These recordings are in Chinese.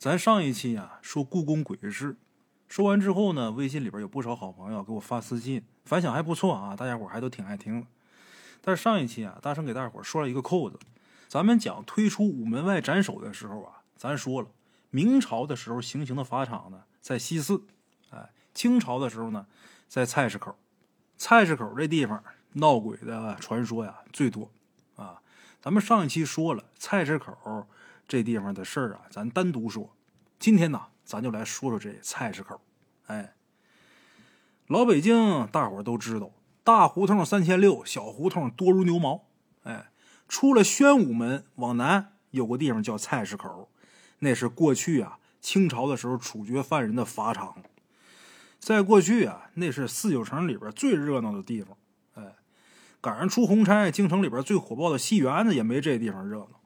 咱上一期啊说故宫鬼事，说完之后呢，微信里边有不少好朋友给我发私信，反响还不错啊，大家伙还都挺爱听。但是上一期啊，大圣给大伙说了一个扣子，咱们讲推出午门外斩首的时候啊，咱说了明朝的时候行刑的法场呢在西四，哎，清朝的时候呢在菜市口，菜市口这地方闹鬼的传说呀最多啊。咱们上一期说了菜市口。这地方的事儿啊，咱单独说。今天呢，咱就来说说这菜市口。哎，老北京大伙都知道，大胡同三千六，小胡同多如牛毛。哎，出了宣武门往南有个地方叫菜市口，那是过去啊清朝的时候处决犯人的法场。在过去啊，那是四九城里边最热闹的地方。哎，赶上出红差，京城里边最火爆的戏园子也没这地方热闹。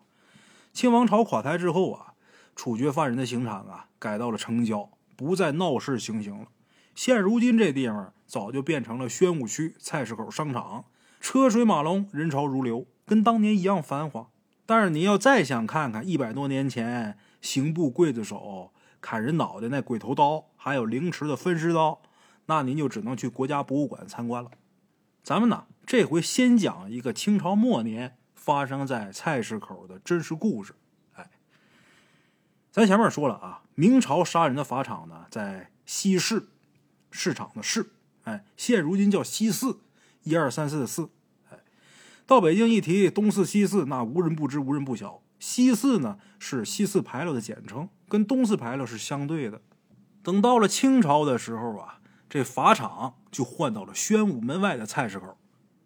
清王朝垮台之后啊，处决犯人的刑场啊改到了城郊，不再闹市行刑了。现如今这地方早就变成了宣武区菜市口商场，车水马龙，人潮如流，跟当年一样繁华。但是你要再想看看一百多年前刑部刽子手砍人脑袋那鬼头刀，还有凌迟的分尸刀，那您就只能去国家博物馆参观了。咱们呢，这回先讲一个清朝末年。发生在菜市口的真实故事，哎，咱前面说了啊，明朝杀人的法场呢在西市市场的市，哎，现如今叫西四，一二三四的四，哎，到北京一提东四西四，那无人不知，无人不晓。西四呢是西四牌楼的简称，跟东四牌楼是相对的。等到了清朝的时候啊，这法场就换到了宣武门外的菜市口，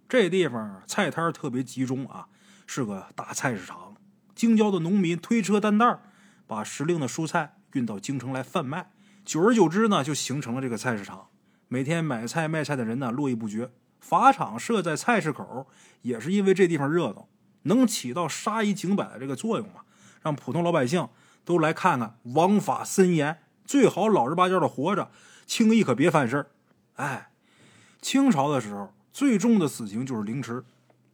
这地方菜摊特别集中啊。是个大菜市场，京郊的农民推车担担把时令的蔬菜运到京城来贩卖。久而久之呢，就形成了这个菜市场。每天买菜卖菜的人呢络绎不绝。法场设在菜市口，也是因为这地方热闹，能起到杀一儆百的这个作用嘛，让普通老百姓都来看看王法森严，最好老实巴交的活着，轻易可别犯事儿。哎，清朝的时候最重的死刑就是凌迟。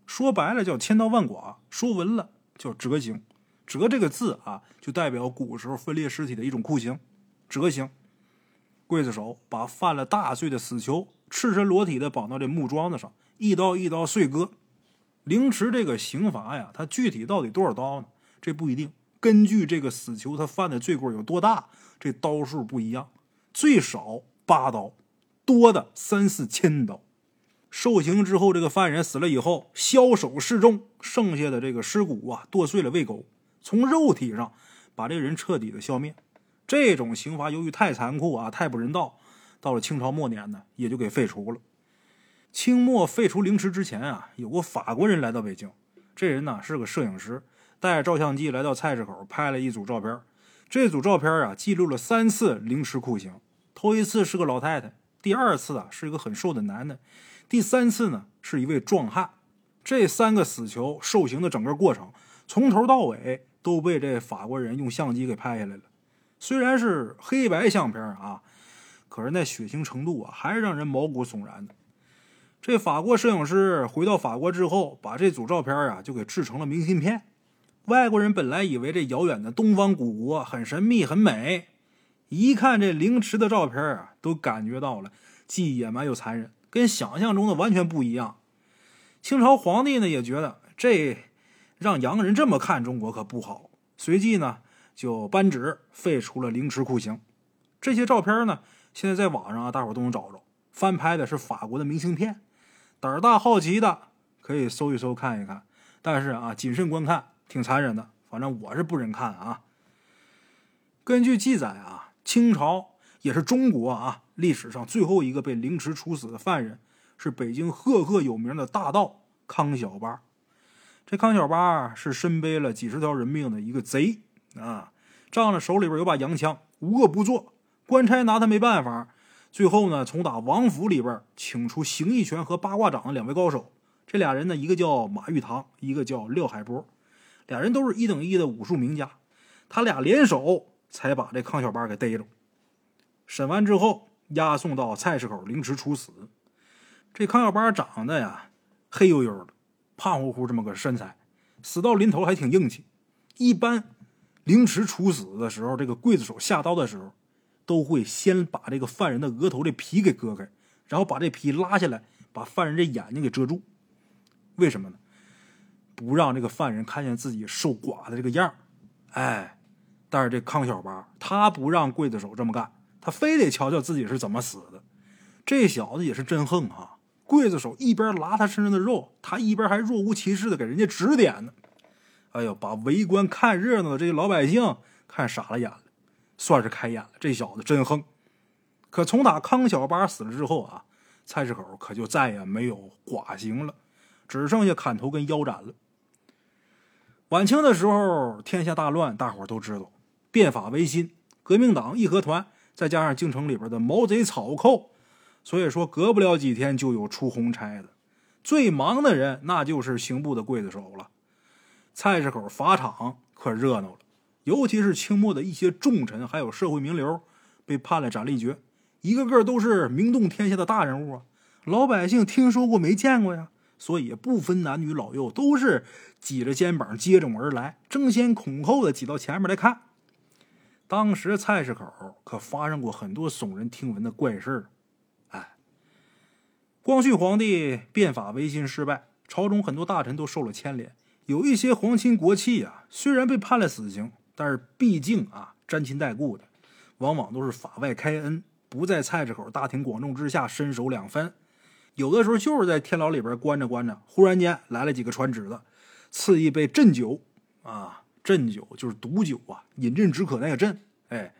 说白了叫千刀万剐，说文了叫折刑。折这个字啊，就代表古时候分裂尸体的一种酷刑。折刑，刽子手把犯了大罪的死囚赤身裸体的绑到这木桩子上，一刀一刀碎割。凌迟这个刑罚呀，它具体到底多少刀呢？这不一定，根据这个死囚他犯的罪过有多大，这刀数不一样。最少八刀，多的三四千刀。受刑之后，这个犯人死了以后，枭首示众，剩下的这个尸骨啊，剁碎了喂狗，从肉体上把这个人彻底的消灭。这种刑罚由于太残酷啊，太不人道，到了清朝末年呢，也就给废除了。清末废除凌迟之前啊，有个法国人来到北京，这人呢是个摄影师，带着照相机来到菜市口拍了一组照片。这组照片啊，记录了三次凌迟酷刑，头一次是个老太太，第二次啊是一个很瘦的男的。第三次呢，是一位壮汉。这三个死囚受刑的整个过程，从头到尾都被这法国人用相机给拍下来了。虽然是黑白相片啊，可是那血腥程度啊，还是让人毛骨悚然的。这法国摄影师回到法国之后，把这组照片啊就给制成了明信片。外国人本来以为这遥远的东方古国很神秘、很美，一看这凌迟的照片啊，都感觉到了既野蛮又残忍。跟想象中的完全不一样。清朝皇帝呢也觉得这让洋人这么看中国可不好，随即呢就颁旨废除了凌迟酷刑。这些照片呢现在在网上啊大伙都能找着，翻拍的是法国的明信片。胆大好奇的可以搜一搜看一看，但是啊谨慎观看，挺残忍的。反正我是不忍看啊。根据记载啊，清朝。也是中国啊历史上最后一个被凌迟处死的犯人，是北京赫赫有名的大盗康小八。这康小八是身背了几十条人命的一个贼啊，仗着手里边有把洋枪，无恶不作。官差拿他没办法，最后呢，从打王府里边请出形意拳和八卦掌的两位高手。这俩人呢，一个叫马玉堂，一个叫廖海波，俩人都是一等一的武术名家。他俩联手才把这康小八给逮着。审完之后，押送到菜市口凌迟处死。这康小八长得呀黑黝黝的，胖乎乎这么个身材，死到临头还挺硬气。一般凌迟处死的时候，这个刽子手下刀的时候，都会先把这个犯人的额头这皮给割开，然后把这皮拉下来，把犯人这眼睛给遮住。为什么呢？不让这个犯人看见自己受剐的这个样哎，但是这康小八他不让刽子手这么干，他非得瞧瞧自己是怎么死的。这小子也是真横啊！刽子手一边拉他身上的肉，他一边还若无其事的给人家指点呢。哎呦，把围观看热闹的这些老百姓看傻了眼了，算是开眼了。这小子真横。可从打康小八死了之后啊，菜市口可就再也没有剐刑了，只剩下砍头跟腰斩了。晚清的时候，天下大乱，大伙都知道，变法维新，革命党义和团，再加上京城里边的毛贼草寇，所以说隔不了几天就有出红差的。最忙的人那就是刑部的刽子手了。菜市口法场可热闹了，尤其是清末的一些重臣，还有社会名流，被判了斩立决，一个个都是名动天下的大人物啊！老百姓听说过没见过呀？所以不分男女老幼，都是挤着肩膀接踵而来，争先恐后的挤到前面来看。当时菜市口可发生过很多耸人听闻的怪事儿。哎，光绪皇帝变法维新失败，朝中很多大臣都受了牵连。有一些皇亲国戚啊，虽然被判了死刑，但是毕竟啊沾亲带故的，往往都是法外开恩，不在菜市口大庭广众之下伸手两分。有的时候就是在天牢里边关着关着，忽然间来了几个传旨的，赐一杯鸩酒啊，鸩酒就是毒酒啊，饮鸩止渴那个鸩，哎，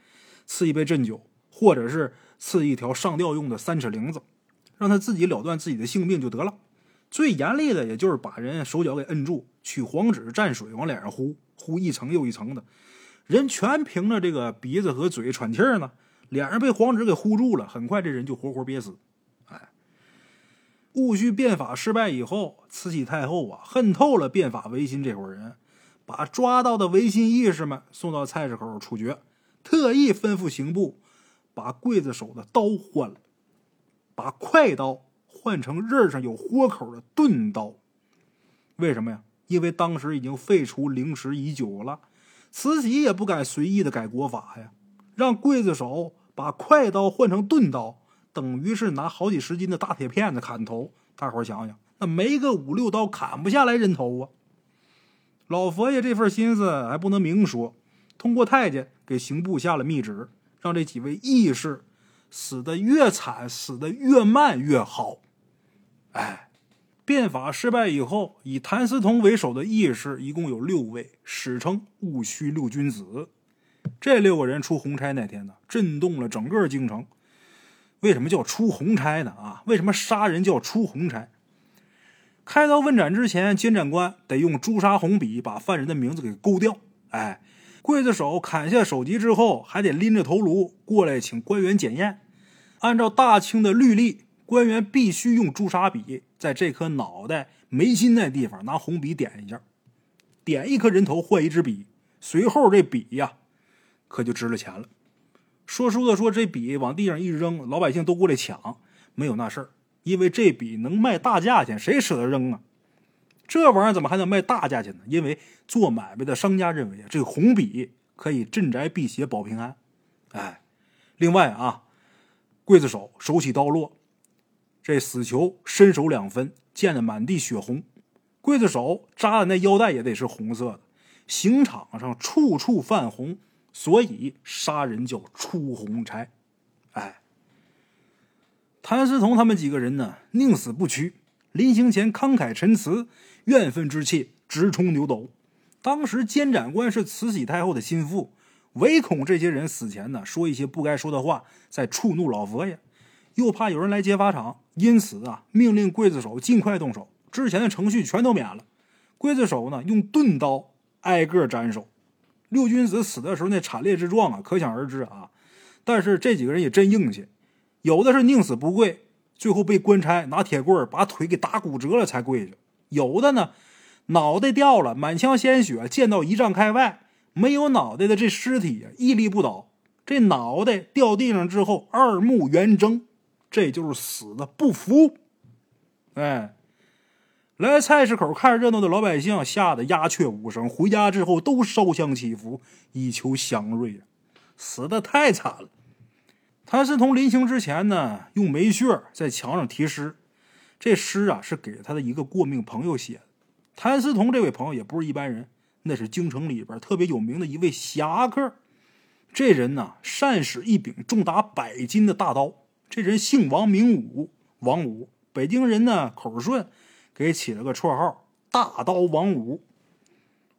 赐一杯鸩酒，或者是赐一条上吊用的三尺铃子，让他自己了断自己的性命就得了。最严厉的，也就是把人手脚给摁住，取黄纸蘸水往脸上呼，呼一层又一层的，人全凭着这个鼻子和嘴喘气儿呢，脸上被黄纸给呼住了，很快这人就活活憋死。哎，戊戌变法失败以后，慈禧太后啊，恨透了变法维新这伙人，把抓到的维新义士们送到菜市口处决，特意吩咐刑部把刽子手的刀换了，把快刀。换成刃上有豁口的钝刀，为什么呀？因为当时已经废除凌迟已久了，慈禧也不敢随意的改国法呀。让刽子手把快刀换成钝刀，等于是拿好几十斤的大铁片子砍头。大伙想想，那没个五六刀砍不下来人头啊！老佛爷这份心思还不能明说，通过太监给刑部下了密旨，让这几位义士死的越惨，死的越慢越好。哎，变法失败以后，以谭嗣同为首的义士一共有六位，史称戊戌六君子。这六个人出红差那天呢，震动了整个京城。为什么叫出红差呢？啊，为什么杀人叫出红差？开刀问斩之前，监斩官得用朱砂红笔把犯人的名字给勾掉。哎，刽子手砍下首级之后，还得拎着头颅过来请官员检验。按照大清的律例。官员必须用朱砂笔在这颗脑袋眉心那地方拿红笔点一下，点一颗人头换一支笔。随后这笔呀，可就值了钱了。说书的说这笔往地上一扔，老百姓都过来抢，没有那事儿，因为这笔能卖大价钱，谁舍得扔啊？这玩意儿怎么还能卖大价钱呢？因为做买卖的商家认为啊，这红笔可以镇宅辟邪保平安。哎，另外啊，刽子手手起刀落。这死囚身首两分，溅得满地血红，刽子手扎的那腰带也得是红色的，刑场上处处泛红，所以杀人叫出红差。谭嗣同他们几个人呢，宁死不屈，临行前慷慨陈词，怨愤之气直冲牛斗。当时监斩官是慈禧太后的心腹，唯恐这些人死前呢说一些不该说的话，再触怒老佛爷。又怕有人来劫法场，因此啊，命令刽子手尽快动手，之前的程序全都免了。刽子手呢，用钝刀挨个斩首。六君子死的时候那惨烈之状啊，可想而知啊。但是这几个人也真硬气，有的是宁死不跪，最后被官差拿铁棍把腿给打骨折了才跪下；有的呢，脑袋掉了，满腔鲜血溅到一丈开外，没有脑袋的这尸体屹立不倒，这脑袋掉地上之后，二目圆睁。这就是死的不服，哎，来菜市口看热闹的老百姓吓得鸦雀无声，回家之后都烧香祈福，以求祥瑞！死的太惨了。谭嗣同临行之前呢，用煤屑在墙上题诗，这诗啊是给他的一个过命朋友写的。谭嗣同这位朋友也不是一般人，那是京城里边特别有名的一位侠客。这人呢，善使一柄重达百斤的大刀。这人姓王，名武，王武。北京人呢口顺。给起了个绰号“大刀王五”。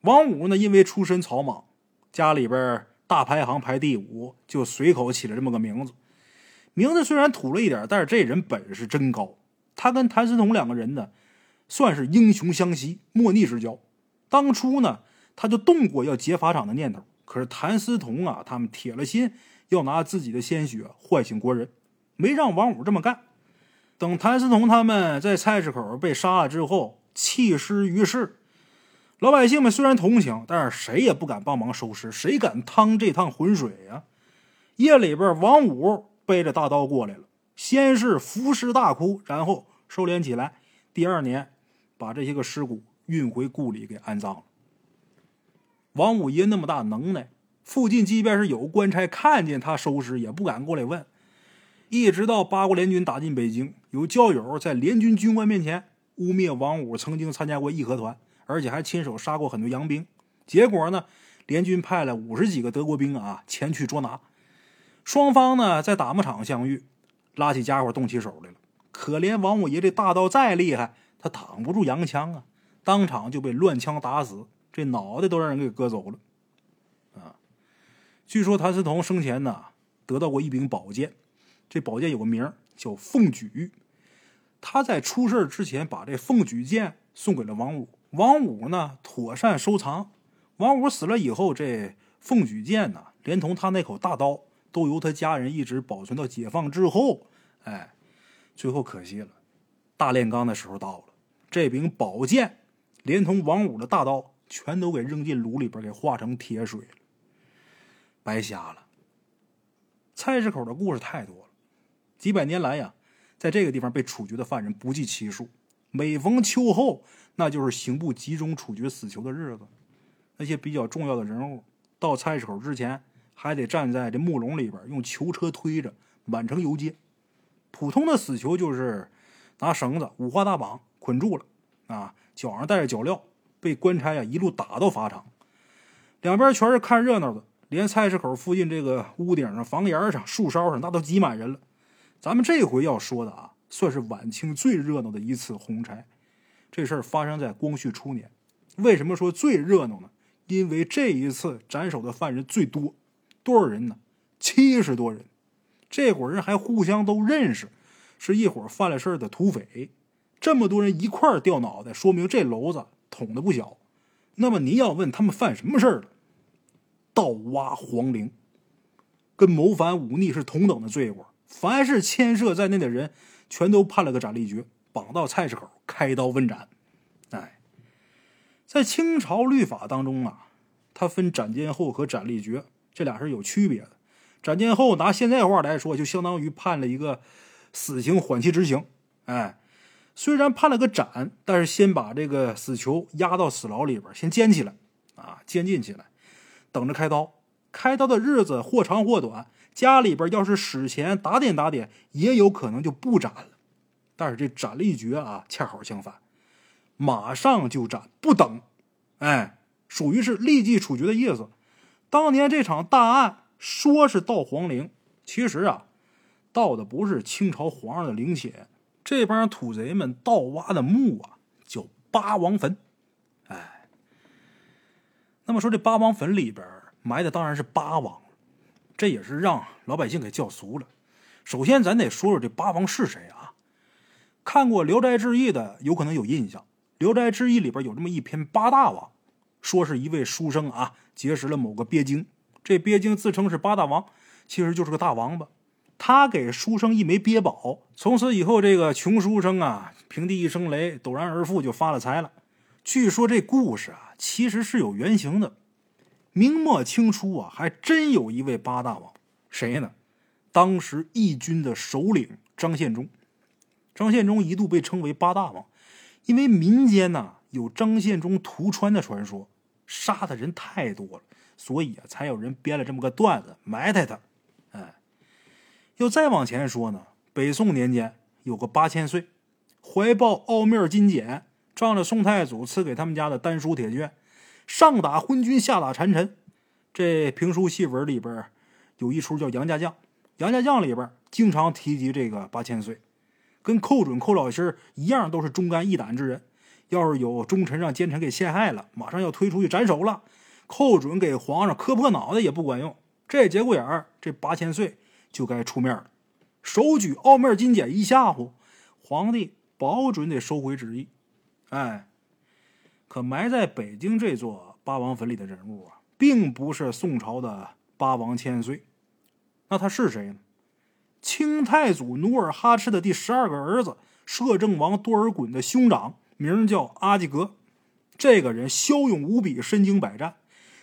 王五呢，因为出身草莽，家里边大排行排第五，就随口起了这么个名字。名字虽然土了一点，但是这人本事真高。他跟谭嗣同两个人呢，算是英雄相惜、莫逆之交。当初呢，他就动过要劫法场的念头，可是谭嗣同啊，他们铁了心要拿自己的鲜血唤醒国人，没让王五这么干。等谭嗣同他们在菜市口被杀了之后，弃尸于市。老百姓们虽然同情，但是谁也不敢帮忙收尸，谁敢趟这趟浑水呀？夜里边，王五背着大刀过来了，先是伏尸大哭，然后收敛起来。第二年，把这些个尸骨运回故里给安葬了。王五爷那么大能耐，附近即便是有官差看见他收尸，也不敢过来问。一直到八国联军打进北京，有教友在联军军官面前污蔑王五曾经参加过义和团，而且还亲手杀过很多洋兵。结果呢，联军派了五十几个德国兵啊前去捉拿。双方呢在打木场相遇，拉起家伙动起手来了。可怜王五爷这大刀再厉害，他挡不住洋枪啊，当场就被乱枪打死，这脑袋都让人给割走了。啊，据说谭嗣同生前呢得到过一柄宝剑。这宝剑有个名叫凤举，他在出事之前把这凤举剑送给了王五，王五呢妥善收藏。王五死了以后，这凤举剑呢，连同他那口大刀，都由他家人一直保存到解放之后。哎，最后可惜了，大炼钢的时候到了，这柄宝剑连同王五的大刀全都给扔进炉里边，给化成铁水了，白瞎了。菜市口的故事太多了。几百年来呀，在这个地方被处决的犯人不计其数。每逢秋后，那就是刑部集中处决死囚的日子。那些比较重要的人物到菜市口之前，还得站在这木笼里边，用囚车推着满城游街。普通的死囚就是拿绳子五花大绑捆住了，啊，脚上带着脚镣，被官差呀一路打到法场。两边全是看热闹的，连菜市口附近这个屋顶上、房檐上、树梢上，那都挤满人了。咱们这回要说的啊，算是晚清最热闹的一次红差。这事儿发生在光绪初年。为什么说最热闹呢？因为这一次斩首的犯人最多，多少人呢？七十多人。这伙人还互相都认识，是一伙犯了事儿的土匪。这么多人一块儿掉脑袋，说明这娄子捅的不小。那么您要问他们犯什么事儿了？盗挖皇陵，跟谋反忤逆是同等的罪过。凡是牵涉在内的人，全都判了个斩立决，绑到菜市口开刀问斩。哎，在清朝律法当中啊，它分斩监候和斩立决，这俩是有区别的。斩监候拿现在话来说，就相当于判了一个死刑缓期执行。哎，虽然判了个斩，但是先把这个死囚押到死牢里边，先监起来啊，监禁起来，等着开刀。开刀的日子或长或短。家里边要是使钱打点打点，也有可能就不斩了。但是这斩立决啊，恰好相反，马上就斩，不等。哎，属于是立即处决的意思。当年这场大案说是盗皇陵，其实啊，盗的不是清朝皇上的陵寝，这帮土贼们盗挖的墓啊，叫八王坟。哎，那么说这八王坟里边埋的当然是八王。这也是让老百姓给叫俗了。首先，咱得说说这八王是谁啊？看过《聊斋志异》的，有可能有印象。《聊斋志异》里边有这么一篇八大王，说是一位书生啊，结识了某个鳖精，这鳖精自称是八大王，其实就是个大王八。他给书生一枚鳖宝，从此以后，这个穷书生啊，平地一声雷，陡然而富，就发了财了。据说这故事啊，其实是有原型的。明末清初啊，还真有一位八大王，谁呢？当时义军的首领张献忠。张献忠一度被称为八大王，因为民间呐有张献忠屠川的传说，杀的人太多了，所以啊才有人编了这么个段子埋汰他。哎，要再往前说呢，北宋年间有个八千岁，怀抱奥面金简，仗着宋太祖赐给他们家的丹书铁卷，上打昏君，下打谗臣。这评书戏文里边有一出叫《杨家将》，《杨家将》里边经常提及这个八千岁。跟寇准、寇老心一样，都是忠肝义胆之人。要是有忠臣让奸臣给陷害了，马上要推出去斩首了。寇准给皇上磕破脑袋也不管用。这节骨眼儿，这八千岁就该出面了，手举奥面金简一吓唬皇帝，保准得收回旨意。哎，可埋在北京这座八王坟里的人物啊，并不是宋朝的八王千岁，那他是谁呢？清太祖努尔哈赤的第十二个儿子，摄政王多尔衮的兄长，名叫阿济格。这个人骁勇无比，身经百战。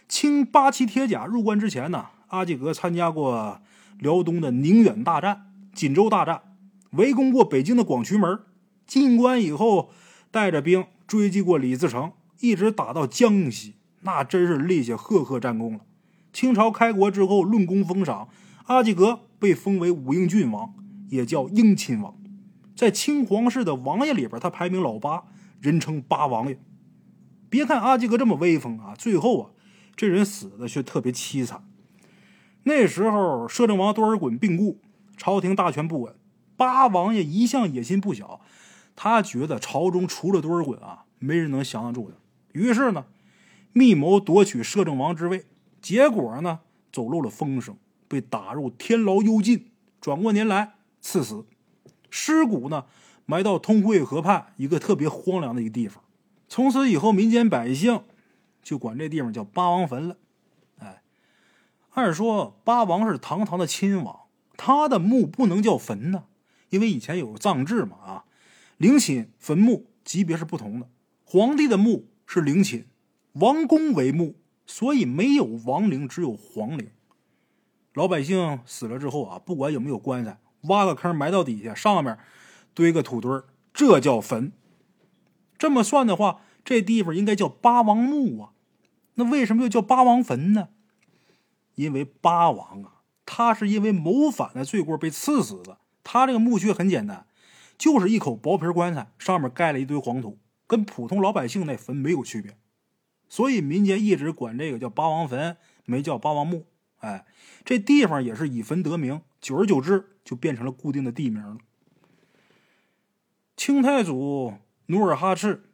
清八旗铁甲入关之前呢，阿济格参加过辽东的宁远大战、锦州大战，围攻过北京的广渠门。进关以后，带着兵追击过李自成，一直打到江西，那真是立下赫赫战功了。清朝开国之后，论功封赏，阿济格。被封为武英郡王，也叫英亲王，在清皇室的王爷里边，他排名老八，人称八王爷。别看阿济格这么威风啊，最后啊，这人死的却特别凄惨。那时候摄政王多尔衮病故，朝廷大权不稳，八王爷一向野心不小，他觉得朝中除了多尔衮啊，没人能降得住他，于是呢，密谋夺取摄政王之位，结果呢，走漏了风声。被打入天牢幽禁，转过年来赐死，尸骨呢埋到通惠河畔一个特别荒凉的一个地方。从此以后，民间百姓就管这地方叫八王坟了。哎，按说八王是堂堂的亲王，他的墓不能叫坟呢，因为以前有葬制嘛啊，陵寝坟墓级别是不同的。皇帝的墓是陵寝，王公为墓，所以没有王陵，只有皇陵。老百姓死了之后啊，不管有没有棺材，挖个坑埋到底下，上面堆个土堆，这叫坟。这么算的话，这地方应该叫八王墓啊。那为什么又叫八王坟呢？因为八王啊，他是因为谋反的罪过被赐死的。他这个墓穴很简单，就是一口薄皮棺材，上面盖了一堆黄土，跟普通老百姓那坟没有区别。所以民间一直管这个叫八王坟，没叫八王墓。哎，这地方也是以坟得名，久而久之就变成了固定的地名了。清太祖努尔哈赤，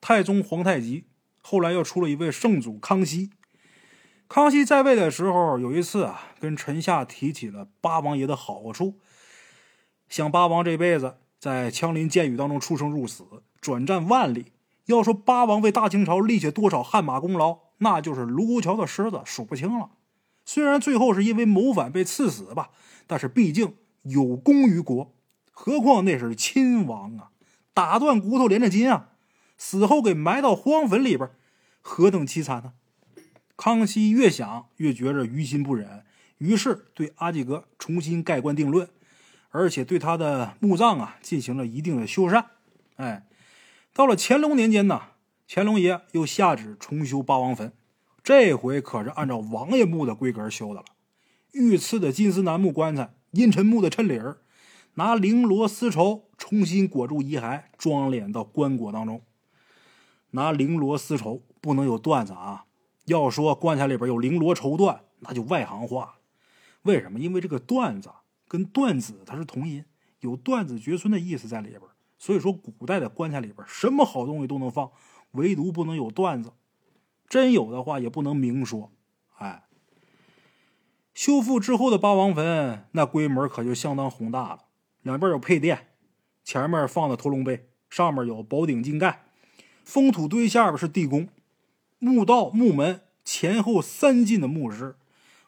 太宗皇太极，后来又出了一位圣祖康熙。康熙在位的时候，有一次啊，跟臣下提起了八王爷的好处，想八王这辈子在枪林剑雨当中出生入死，转战万里。要说八王为大清朝立下多少汗马功劳，那就是卢沟桥的狮子数不清了。虽然最后是因为谋反被赐死吧，但是毕竟有功于国。何况那是亲王啊，打断骨头连着筋啊，死后给埋到荒坟里边，何等凄惨呢？康熙越想越觉着于心不忍，于是对阿济格重新盖棺定论，而且对他的墓葬啊进行了一定的修缮。哎，到了乾隆年间呢，乾隆爷又下旨重修八王坟。这回可是按照王爷墓的规格修的了，御赐的金丝楠木棺材，阴沉木的衬里儿，拿绫罗丝绸重新裹住遗骸，装殓到棺椁当中。拿绫罗丝绸不能有缎子啊！要说棺材里边有绫罗绸缎，那就外行话。为什么？因为这个缎子跟缎子它是同音，有断子绝孙的意思在里边。所以说，古代的棺材里边什么好东西都能放，唯独不能有缎子。真有的话也不能明说，哎，修复之后的八王坟那规模可就相当宏大了，两边有配殿，前面放的驼龙碑，上面有宝顶金盖，封土堆下边是地宫，墓道墓门前后三进的墓室，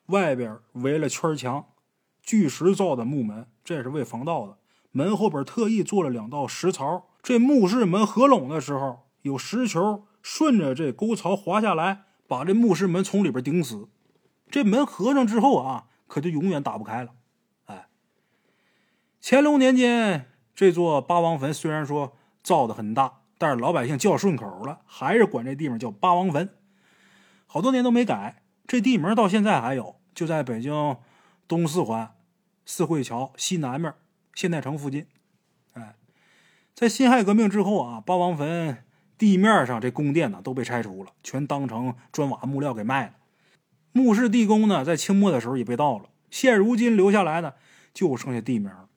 外边围了圈墙，巨石造的墓门，这是为防盗的，门后边特意做了两道石槽，这墓室门合拢的时候有石球。顺着这沟槽滑下来，把这墓室门从里边顶死。这门合上之后啊，可就永远打不开了。哎，乾隆年间这座八王坟虽然说造的很大，但是老百姓叫顺口了，还是管这地方叫八王坟，好多年都没改。这地名到现在还有，就在北京东四环四惠桥西南面现代城附近。哎，在辛亥革命之后啊，八王坟地面上这宫殿呢都被拆除了，全当成砖瓦木料给卖了。墓室地宫呢，在清末的时候也被盗了。现如今留下来的就剩下地名了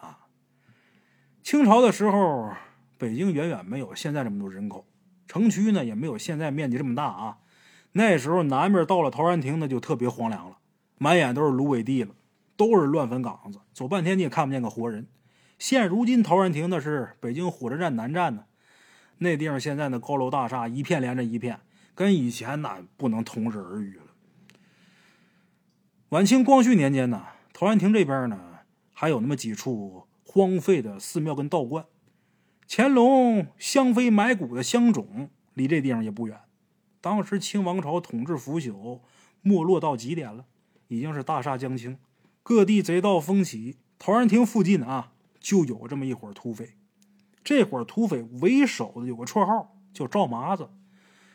啊。清朝的时候，北京远远没有现在这么多人口，城区呢也没有现在面积这么大啊。那时候南边到了陶然亭，那就特别荒凉了，满眼都是芦苇地了，都是乱坟岗子，走半天你也看不见个活人。现如今陶然亭那是北京火车站南站呢，那地方现在的高楼大厦一片连着一片，跟以前那不能同日而语了。晚清光绪年间呢，陶然亭这边呢还有那么几处荒废的寺庙跟道观。乾隆香妃埋骨的香冢离这地方也不远。当时清王朝统治腐朽，没落到极点了，已经是大厦将倾，各地贼盗蜂起。陶然亭附近啊，就有这么一伙土匪。这伙土匪为首的有个绰号叫赵麻子。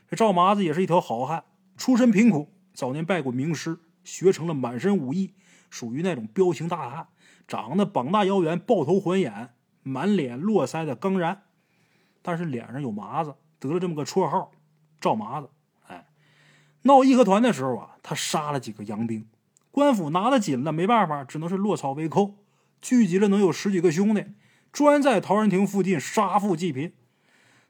这赵麻子也是一条好汉，出身贫苦，早年拜过名师。学成了满身武艺，属于那种彪形大汉，长得膀大腰圆、抱头环眼、满脸络腮的刚然，但是脸上有麻子，得了这么个绰号“赵麻子”。哎，闹义和团的时候啊，他杀了几个洋兵，官府拿得紧了，没办法，只能是落草为寇，聚集了能有十几个兄弟，专在陶然亭附近杀富济贫。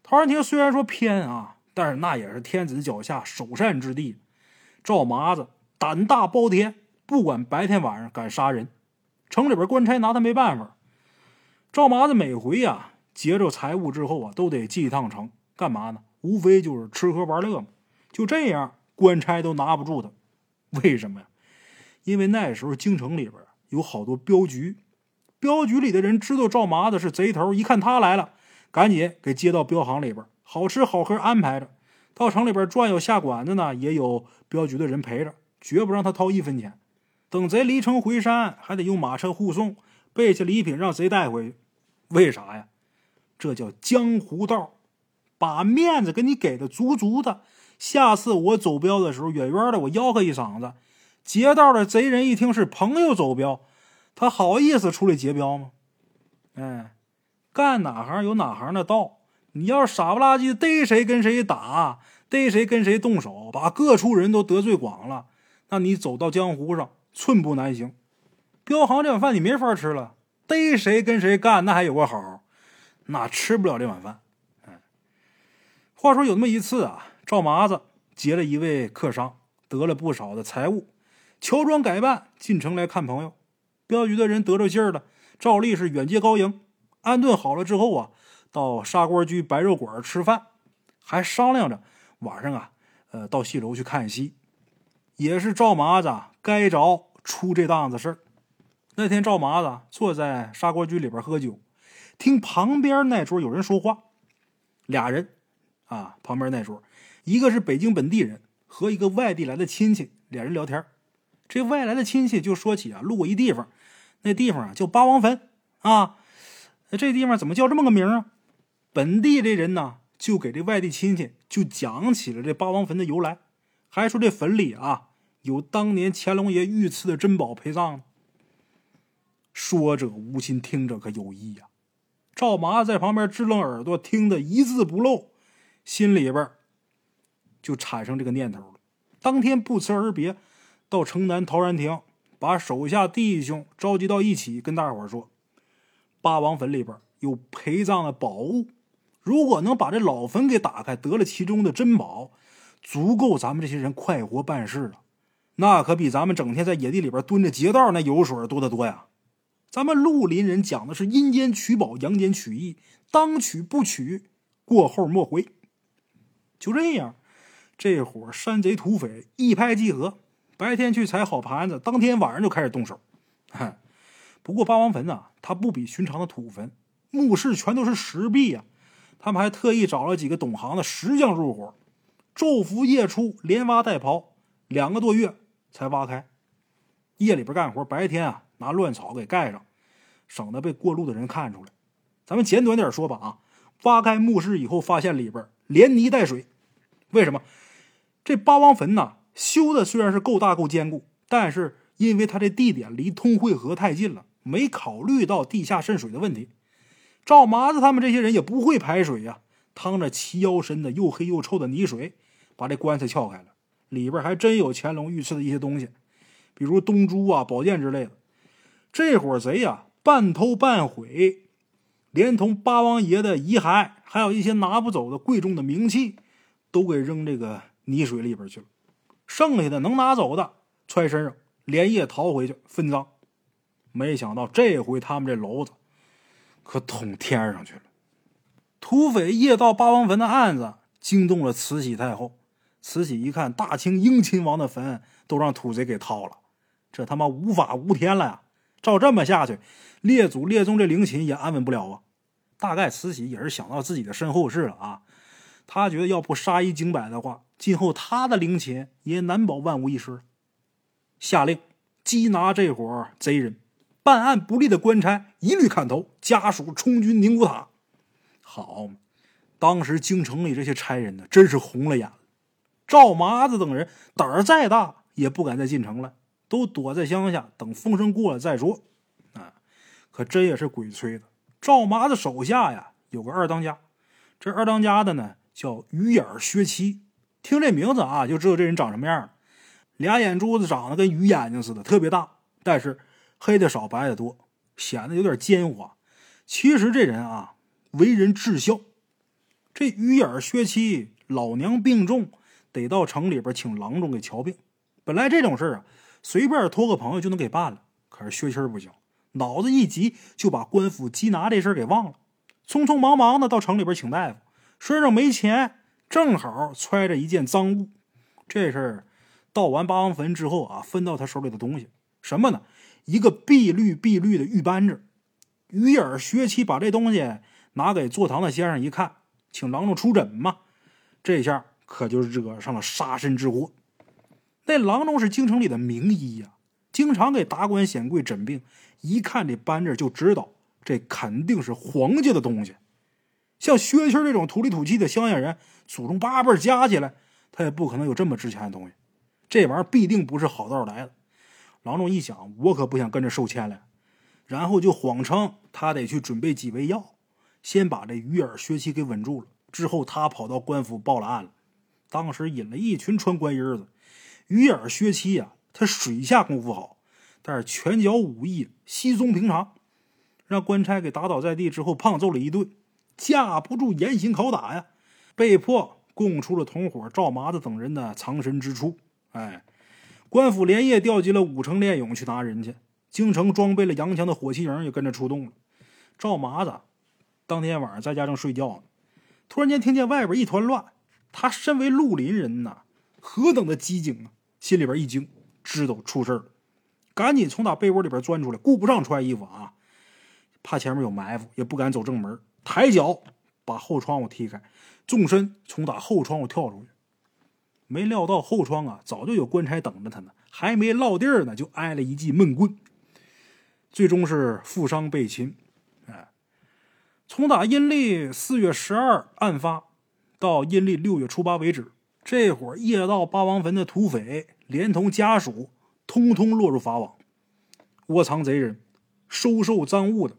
陶然亭虽然说偏啊，但是那也是天子脚下首善之地，赵麻子。胆大包天，不管白天晚上敢杀人，城里边官差拿他没办法。赵麻子每回呀劫着财物之后啊，都得进一趟城，干嘛呢？无非就是吃喝玩乐嘛。就这样，官差都拿不住他。为什么呀？因为那时候京城里边有好多镖局，镖局里的人知道赵麻子是贼头，一看他来了，赶紧给接到镖行里边，好吃好喝安排着。到城里边转悠下馆子呢，也有镖局的人陪着。绝不让他掏一分钱，等贼离城回山，还得用马车护送，备下礼品让贼带回去。为啥呀？这叫江湖道，把面子给你给的足足的。下次我走镖的时候，远远的我吆喝一嗓子，劫道的贼人一听是朋友走镖，他好意思出来劫镖吗？哎，干哪行有哪行的道。你要是傻不拉几逮谁跟谁打，逮谁跟谁动手，把各处人都得罪光了。那你走到江湖上，寸步难行。镖行这碗饭你没法吃了，逮谁跟谁干，那还有个好，那吃不了这碗饭。话说有那么一次啊，赵麻子劫了一位客商，得了不少的财物，乔装改扮进城来看朋友。镖局的人得着信儿了，照例是远接高迎，安顿好了之后啊，到砂锅居白肉馆吃饭，还商量着晚上啊，呃，到戏楼去看戏。也是赵麻子该着出这档子事儿。那天赵麻子坐在砂锅居里边喝酒，听旁边那桌有人说话，俩人啊，旁边那桌一个是北京本地人和一个外地来的亲戚，俩人聊天。这外来的亲戚就说起啊，路过一地方，那地方啊叫八王坟啊，这地方怎么叫这么个名啊？本地这人呢就给这外地亲戚就讲起了这八王坟的由来。还说这坟里啊有当年乾隆爷御赐的珍宝陪葬。说者无心，听者可有意呀。赵麻在旁边支棱耳朵，听得一字不漏，心里边就产生这个念头了。当天不辞而别，到城南陶然亭，把手下弟兄召集到一起，跟大伙说：八王坟里边有陪葬的宝物，如果能把这老坟给打开，得了其中的珍宝。足够咱们这些人快活办事了，那可比咱们整天在野地里边蹲着劫道那油水多得多呀！咱们绿林人讲的是阴间取宝，阳间取义，当取不取，过后莫回。就这样，这伙山贼土匪一拍即合，白天去踩好盘子，当天晚上就开始动手。不过八王坟呢，它不比寻常的土坟，墓室全都是石壁呀。他们还特意找了几个懂行的石匠入伙。昼伏夜出，连挖带刨，两个多月才挖开。夜里边干活，白天啊拿乱草给盖上，省得被过路的人看出来。咱们简短点说吧啊，挖开墓室以后，发现里边连泥带水。为什么？这八王坟呢，修的虽然是够大够坚固，但是因为它这地点离通惠河太近了，没考虑到地下渗水的问题。赵麻子他们这些人也不会排水呀，趟着齐腰深的又黑又臭的泥水，把这棺材撬开了，里边还真有乾隆御赐的一些东西，比如东珠啊、宝剑之类的。这伙贼呀，半偷半毁，连同八王爷的遗骸，还有一些拿不走的贵重的名器，都给扔这个泥水里边去了。剩下的能拿走的，揣身上，连夜逃回去分赃。没想到这回他们这篓子。可捅天上去了！土匪夜盗八王坟的案子惊动了慈禧太后。慈禧一看，大清英亲王的坟都让土贼给掏了，这他妈无法无天了呀！照这么下去，列祖列宗这陵寝也安稳不了啊！大概慈禧也是想到自己的身后事了啊，他觉得要不杀一儆百的话，今后他的陵寝也难保万无一失。下令缉拿这伙贼人。办案不力的官差一律砍头，家属充军宁古塔。好，当时京城里这些差人呢，真是红了眼。赵麻子等人胆儿再大，也不敢再进城了，都躲在乡下等风声过了再说。啊，可真也是鬼催的。赵麻子手下呀，有个二当家，这二当家的呢叫鱼眼薛七，听这名字啊，就知道这人长什么样俩眼珠子长得跟鱼眼睛似的，特别大，但是。黑的少，白的多，显得有点奸猾。其实这人啊，为人至孝。这鱼眼薛七老娘病重，得到城里边请郎中给瞧病。本来这种事啊，随便托个朋友就能给办了。可是薛七不行，脑子一急就把官府缉拿这事给忘了，匆匆忙忙的到城里边请大夫，身上没钱，正好揣着一件赃物。这事儿盗完八王坟之后啊，分到他手里的东西什么呢？一个碧绿碧绿的玉扳指，于尔薛七把这东西拿给坐堂的先生一看，请郎中出诊嘛。这下可就惹上了杀身之祸。那郎中是京城里的名医呀，经常给达官显贵诊病，一看这扳指就知道这肯定是皇家的东西。像薛七这种土里土气的乡下人，祖宗八辈加起来，他也不可能有这么值钱的东西。这玩意儿必定不是好道来的。郎中一想，我可不想跟着受牵连，然后就谎称他得去准备几味药，先把这鱼眼薛七给稳住了。之后他跑到官府报了案了，当时引了一群穿官衣子。鱼眼薛七呀，他水下功夫好，但是拳脚武艺稀松平常，让官差给打倒在地之后，胖揍了一顿，架不住严刑拷打呀，被迫供出了同伙赵麻子等人的藏身之处。哎。官府连夜调集了五成练勇去拿人去，京城装备了洋枪的火器营也跟着出动了。赵麻子当天晚上在家正睡觉呢，突然间听见外边一团乱。他身为绿林人呐，何等的机警啊！心里边一惊，知道出事了，赶紧从打被窝里边钻出来，顾不上穿衣服啊，怕前面有埋伏，也不敢走正门，抬脚把后窗户踢开，纵身从打后窗户跳出去。没料到后窗啊，早就有官差等着他呢，还没落地儿呢，就挨了一记闷棍。最终是负伤被擒。哎，从打阴历四月十二案发到阴历六月初八为止，这伙夜盗八王坟的土匪，连同家属，通通落入法网。窝藏贼人、收受赃物的，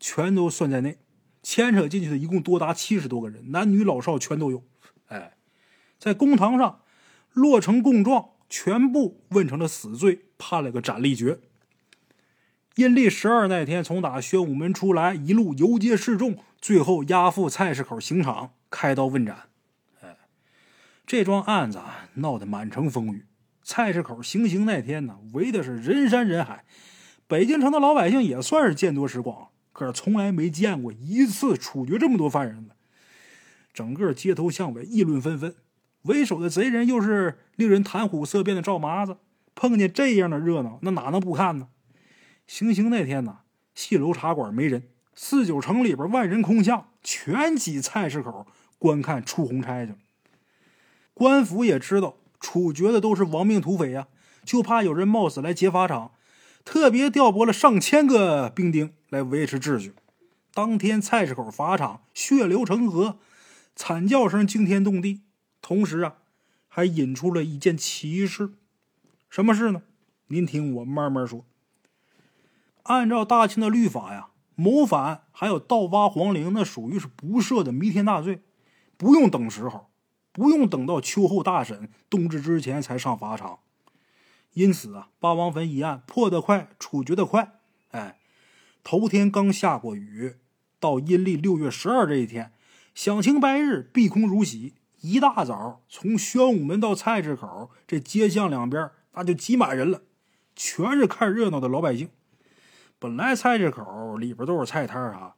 全都算在内。牵扯进去的一共多达七十多个人，男女老少全都有。哎，在公堂上。落成供状，全部问成了死罪，判了个斩立决。阴历十二那天，从打宣武门出来，一路游街示众，最后押赴菜市口刑场开刀问斩。哎，这桩案子啊，闹得满城风雨。菜市口行刑那天呢，围的是人山人海。北京城的老百姓也算是见多识广，可是从来没见过一次处决这么多犯人的。整个街头巷尾议论纷纷。为首的贼人又是令人谈虎色变的赵麻子，碰见这样的热闹，那哪能不看呢？行刑那天呢，戏楼茶馆没人，四九城里边万人空巷，全挤菜市口观看出红差去了。官府也知道处决的都是亡命土匪呀，就怕有人冒死来劫法场，特别调拨了上千个兵丁来维持秩序。当天菜市口法场血流成河，惨叫声惊天动地，同时啊，还引出了一件奇事。什么事呢？您听我慢慢说。按照大清的律法呀，谋反还有盗挖皇陵，那属于是不赦的弥天大罪，不用等时候，不用等到秋后大审冬至之前才上法场。因此啊，八王坟一案破得快，处决得快。哎，头天刚下过雨，到阴历六月十二这一天，响晴白日，碧空如洗。一大早，从宣武门到菜市口这街巷两边，那就挤满人了，全是看热闹的老百姓。本来菜市口里边都是菜摊啊，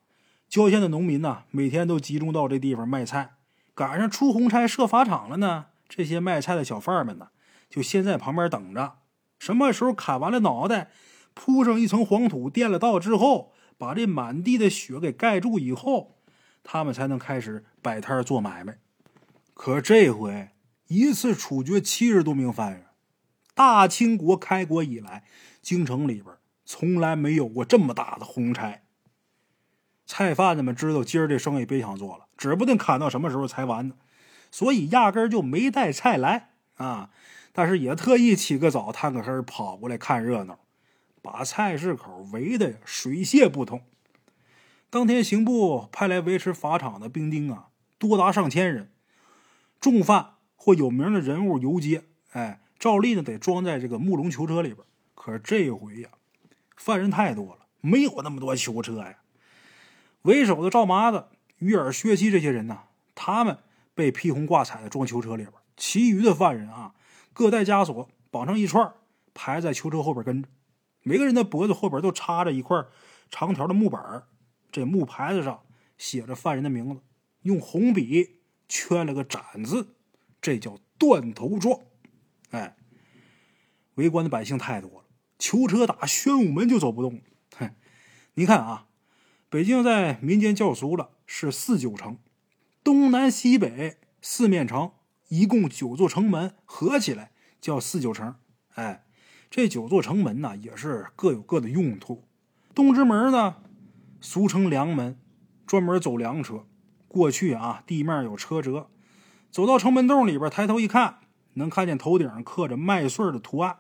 郊县的农民呢，每天都集中到这地方卖菜。赶上出红差设法场了呢，这些卖菜的小贩们呢，就先在旁边等着。什么时候砍完了脑袋，铺上一层黄土，垫了道之后，把这满地的雪给盖住以后，他们才能开始摆摊做买卖。可这回一次处决七十多名犯人，大清国开国以来，京城里边。从来没有过这么大的红差。菜贩子们知道今儿这生意别想做了，指不定砍到什么时候才完呢，所以压根就没带菜来啊。但是也特意起个早，探个黑跑过来看热闹，把菜市口围的水泄不通。当天刑部派来维持法场的兵丁啊，多达上千人。重犯或有名的人物游街，哎，照例呢得装在这个木龙囚车里边。可是这回呀。犯人太多了，没有那么多囚车呀。为首的赵麻子、于尔、薛七这些人呢，他们被披红挂彩的装囚车里边。其余的犯人啊，各带枷锁，绑成一串，排在囚车后边跟着。每个人的脖子后边都插着一块长条的木板这木牌子上写着犯人的名字，用红笔圈了个斩字，这叫断头状。哎，围观的百姓太多了。囚车打宣武门就走不动了，哼！你看啊，北京在民间叫俗了是四九城，东南西北四面城，一共九座城门，合起来叫四九城。哎，这九座城门呢，也是各有各的用途。东直门呢，俗称粮门，专门走粮车。过去啊，地面有车辙，走到城门洞里边，抬头一看，能看见头顶上刻着麦穗的图案。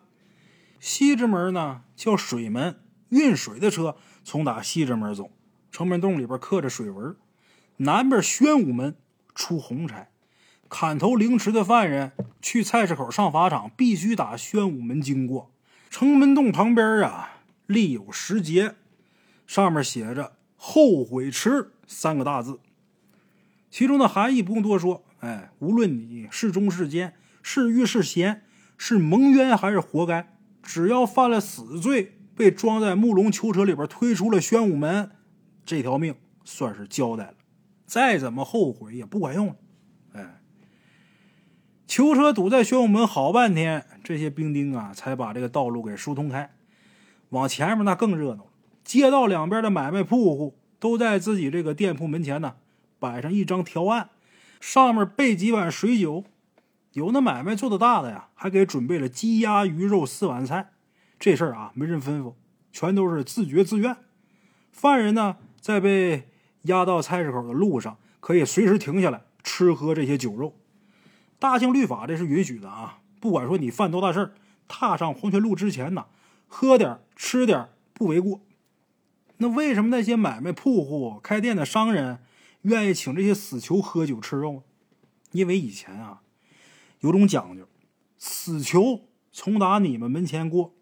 西直门呢叫水门，运水的车从打西直门走，城门洞里边刻着水纹。南边宣武门出红差，砍头凌迟的犯人去菜市口上法场，必须打宣武门经过。城门洞旁边啊立有石碣，上面写着“后悔迟”三个大字。其中的含义不用多说，哎，无论你是忠是奸，是欲是贤，是蒙冤还是活该。只要犯了死罪，被装在木龙囚车里边推出了宣武门，这条命算是交代了。再怎么后悔也不管用了。囚车堵在宣武门好半天，这些兵丁啊才把这个道路给疏通开。往前面那更热闹了，街道两边的买卖铺户都在自己这个店铺门前呢摆上一张条案，上面备几碗水酒。有那买卖做的大的呀，还给准备了鸡鸭鱼肉四碗菜。这事儿啊，没人吩咐，全都是自觉自愿。犯人呢，在被押到菜市口的路上，可以随时停下来吃喝这些酒肉。大清律法这是允许的啊，不管说你犯多大事儿，踏上黄泉路之前呢，喝点吃点不为过。那为什么那些买卖铺户、开店的商人愿意请这些死囚喝酒吃肉？因为以前啊。有种讲究，死囚从打你们门前过，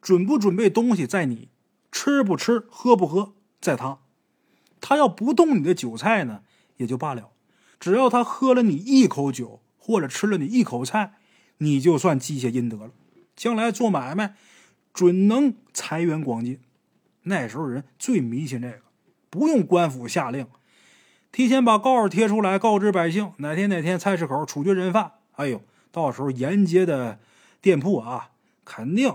准不准备东西在你，吃不吃喝不喝在他。他要不动你的酒菜呢，也就罢了；只要他喝了你一口酒，或者吃了你一口菜，你就算积下阴德了。将来做买卖，准能财源广进。那时候人最迷信这个，不用官府下令，提前把告示贴出来，告知百姓哪天哪天菜市口处决人犯。哎呦，到时候沿街的店铺啊，肯定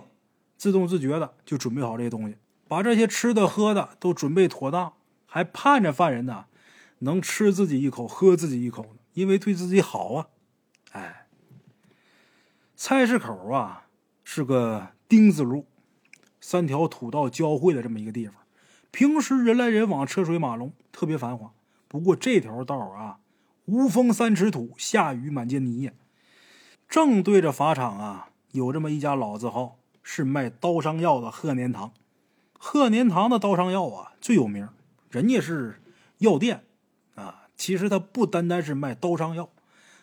自动自觉的就准备好这些东西，把这些吃的喝的都准备妥当，还盼着犯人呢能吃自己一口，喝自己一口呢，因为对自己好啊。菜市口啊是个丁字路，三条土道交汇的这么一个地方，平时人来人往，车水马龙，特别繁华。不过这条道啊，无风三尺土，下雨满街泥呀。正对着法场啊，有这么一家老字号，是卖刀伤药的贺年堂。贺年堂的刀伤药啊最有名，人家是药店啊。其实他不单单是卖刀伤药，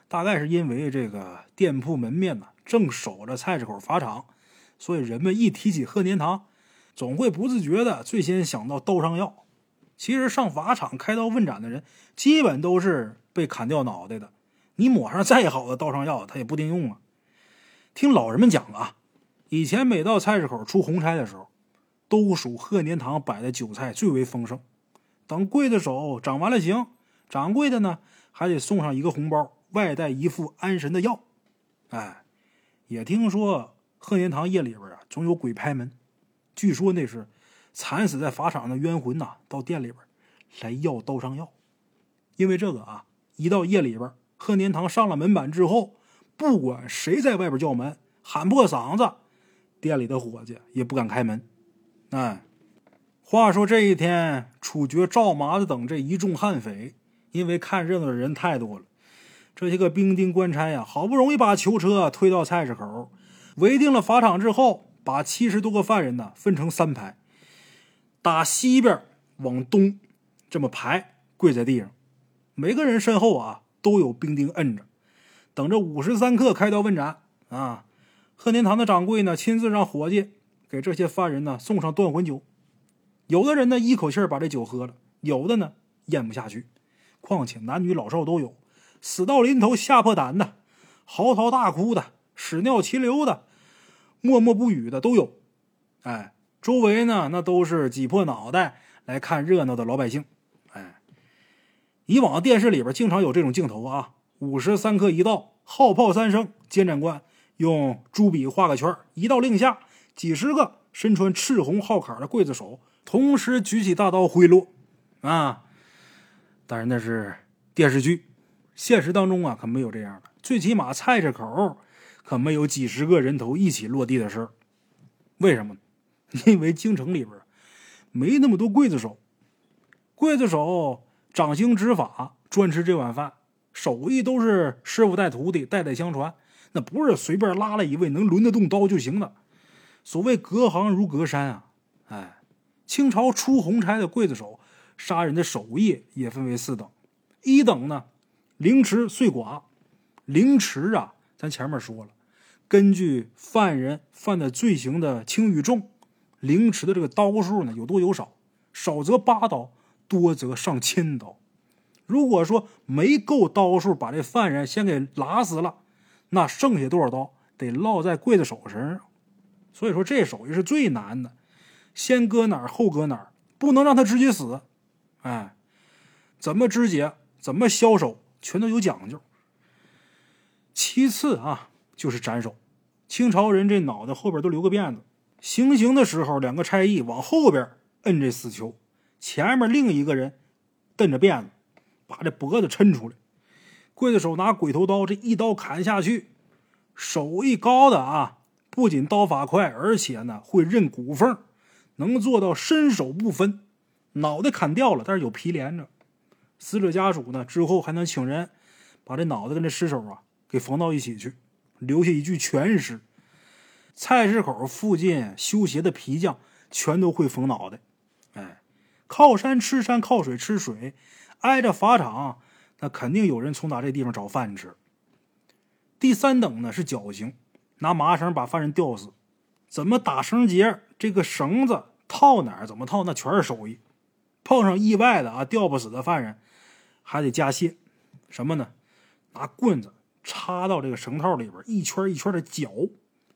大概是因为这个店铺门面呢正守着菜市口法场，所以人们一提起贺年堂。总会不自觉的最先想到刀伤药。其实上法场开刀问斩的人，基本都是被砍掉脑袋的。你抹上再好的刀伤药，它也不顶用啊。听老人们讲啊，以前每到菜市口出红差的时候，都属贺年堂摆的酒菜最为丰盛。等刽子手掌完了刑，掌柜的呢还得送上一个红包，外带一副安神的药。哎，也听说贺年堂夜里边啊，总有鬼拍门。据说那是惨死在法场的冤魂呐，到店里边来要刀伤药。因为这个啊，一到夜里边，贺年堂上了门板之后，不管谁在外边叫门，喊破嗓子，店里的伙计也不敢开门。哎，话说这一天，处决赵麻子等这一众悍匪，因为看热闹的人太多了，这些个兵丁官差呀，好不容易把囚车推到菜市口，围定了法场之后。把七十多个犯人呢分成三排，打西边往东这么排，跪在地上，每个人身后啊都有兵丁摁着，等着五时三刻开刀问斩啊。贺年堂的掌柜呢亲自让伙计给这些犯人呢送上断魂酒，有的人呢一口气把这酒喝了，有的呢咽不下去，况且男女老少都有，死到临头吓破胆的，嚎啕大哭的，屎尿齐流的。默默不语的都有，哎，周围呢那都是挤破脑袋来看热闹的老百姓，哎，以往电视里边经常有这种镜头啊。午时三刻一到，号炮三声，监斩官用朱笔画个圈，一到令下，几十个身穿赤红号坎的刽子手同时举起大刀挥落，啊，当然那是电视剧，现实当中啊可没有这样的，最起码菜市口。可没有几十个人头一起落地的事儿，为什么？因为京城里边没那么多刽子手，刽子手掌刑执法，专吃这碗饭，手艺都是师傅带徒弟，代代相传，那不是随便拉了一位能抡得动刀就行的。所谓隔行如隔山啊！哎，清朝出红差的刽子手杀人的手艺也分为四等，一等呢，凌迟碎剐，凌迟啊，咱前面说了。根据犯人犯的罪行的轻与重，凌迟的这个刀数呢有多有少，少则八刀，多则上千刀。如果说没够刀数把这犯人先给拉死了，那剩下多少刀得落在刽子手身上。所以说这手艺是最难的，先割哪儿后割哪儿，不能让他直接死。哎，怎么肢解，怎么消手，全都有讲究。其次啊。就是斩首，清朝人这脑袋后边都留个辫子，行刑的时候，两个差役往后边摁这死囚，前面另一个人瞪着辫子，把这脖子抻出来。刽子手拿鬼头刀，这一刀砍下去，手艺高的啊，不仅刀法快，而且呢会认骨缝，能做到身手不分。脑袋砍掉了，但是有皮连着。死者家属呢之后还能请人把这脑袋跟这尸首啊给缝到一起去。留下一具全尸。菜市口附近修鞋的皮匠全都会缝脑袋。哎，靠山吃山，靠水吃水，挨着法场，那肯定有人从打这地方找饭吃。第三等呢是绞刑，拿麻绳把犯人吊死。怎么打绳结？这个绳子套哪儿？怎么套？那全是手艺。碰上意外的啊，吊不死的犯人，还得加械。什么呢？拿棍子。插到这个绳套里边，一圈一圈的绞，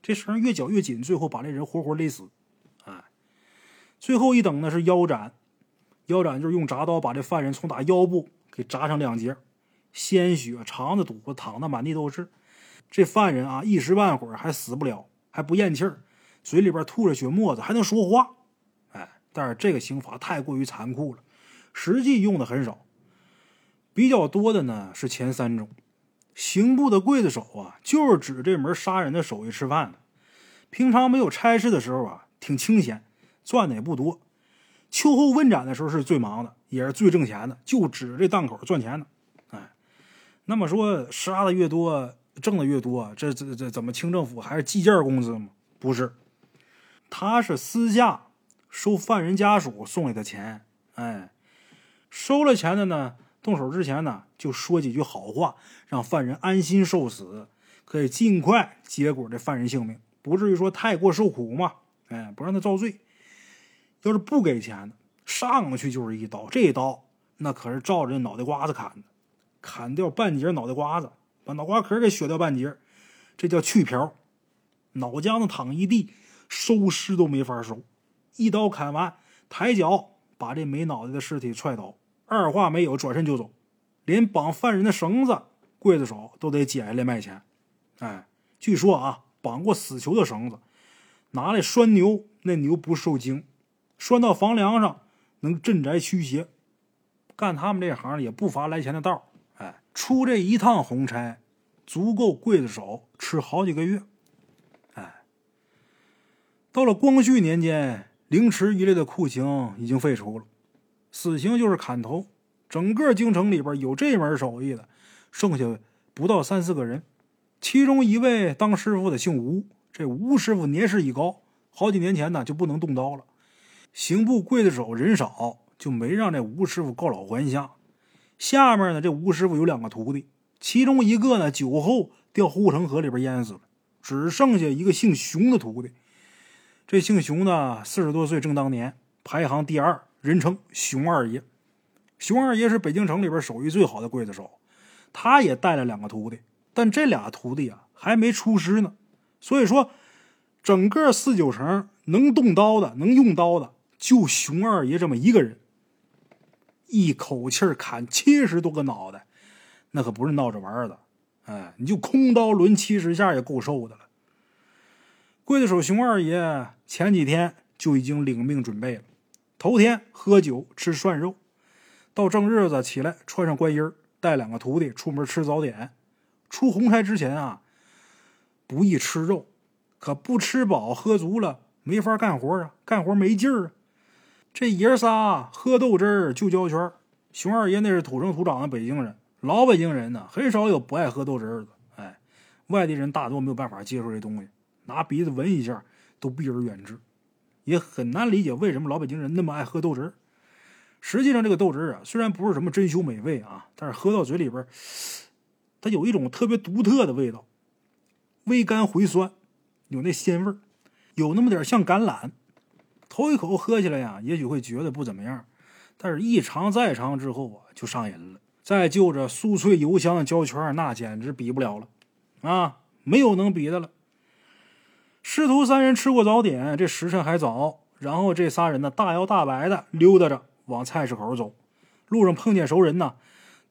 这绳越绞越紧，最后把这人活活勒死。哎，最后一等呢是腰斩，腰斩就是用铡刀把这犯人从打腰部给铡成两截，鲜血、肠子、肚子淌的满地都是。这犯人啊，一时半会儿还死不了，还不咽气儿，嘴里边吐着血沫子，还能说话。哎，但是这个刑罚太过于残酷了，实际用的很少，比较多的呢是前三种。刑部的刽子手啊，就是指这门杀人的手艺吃饭的。平常没有差事的时候啊，挺清闲，赚的也不多。秋后问斩的时候是最忙的，也是最挣钱的，就指着这档口赚钱的。哎，那么说杀的越多，挣的越多，这这这怎么清政府还是计件工资吗？不是，他是私下收犯人家属送给的钱。哎，收了钱的呢，动手之前呢，就说几句好话，让犯人安心受死，可以尽快结果这犯人性命，不至于说太过受苦嘛。哎，不让他遭罪。要是不给钱，上去就是一刀，这一刀那可是照着脑袋瓜子砍的，砍掉半截脑袋瓜子，把脑瓜壳给削掉半截，这叫去瓢。脑浆子淌一地，收尸都没法收。一刀砍完，抬脚把这没脑袋的尸体踹倒，二话没有，转身就走，连绑犯人的绳子、刽子手都得捡下来卖钱。哎，据说啊，绑过死囚的绳子，拿来拴牛，那牛不受惊。拴到房梁上，能镇宅驱邪。干他们这行也不乏来钱的道哎，出这一趟红差，足够刽子手吃好几个月。哎，到了光绪年间，凌迟一类的酷刑已经废除了，死刑就是砍头。整个京城里边有这门手艺的，剩下不到三四个人。其中一位当师傅的姓吴，这吴师傅年事已高，好几年前呢就不能动刀了。刑部刽子手人少，就没让这吴师傅告老还乡。下面呢，这吴师傅有两个徒弟，其中一个呢酒后掉护城河里边淹死了，只剩下一个姓熊的徒弟。这姓熊的四十多岁，正当年，排行第二，人称熊二爷。熊二爷是北京城里边手艺最好的刽子手，他也带了两个徒弟，但这俩徒弟啊还没出师呢。所以说，整个四九城能动刀的，能用刀的。就熊二爷这么一个人，一口气砍七十多个脑袋，那可不是闹着玩的。哎，你就空刀抡七十下也够受的了。刽子手熊二爷前几天就已经领命准备了，头天喝酒吃涮肉，到正日子起来穿上官衣带两个徒弟出门吃早点。出红差之前啊，不宜吃肉，可不吃饱喝足了没法干活啊，干活没劲儿啊。这爷仨喝豆汁儿就交圈熊二爷那是土生土长的北京人，老北京人呢，很少有不爱喝豆汁儿的。哎，外地人大多没有办法接受这东西，拿鼻子闻一下都避而远之，也很难理解为什么老北京人那么爱喝豆汁儿。实际上，这个豆汁儿啊，虽然不是什么珍馐美味啊，但是喝到嘴里边，它有一种特别独特的味道，微甘回酸，有那鲜味，有那么点像橄榄。头一口喝起来呀，也许会觉得不怎么样，但是一尝再尝之后啊，就上瘾了。再就着酥脆油香的胶圈，那简直比不了了，啊，没有能比的了。师徒三人吃过早点，这时辰还早，然后这仨人呢，大摇大摆的溜达着往菜市口走。路上碰见熟人呢，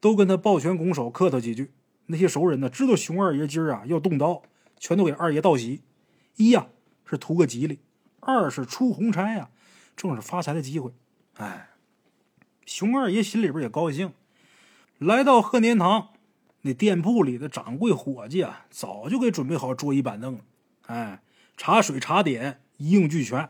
都跟他抱拳拱手客套几句。那些熟人呢，知道熊二爷今儿啊要动刀，全都给二爷道喜。一呀，是图个吉利。二是出红差呀，正是发财的机会。哎，熊二爷心里边也高兴。来到贺年堂，那店铺里的掌柜伙计啊，早就给准备好桌椅板凳了。哎，茶水茶点一应俱全。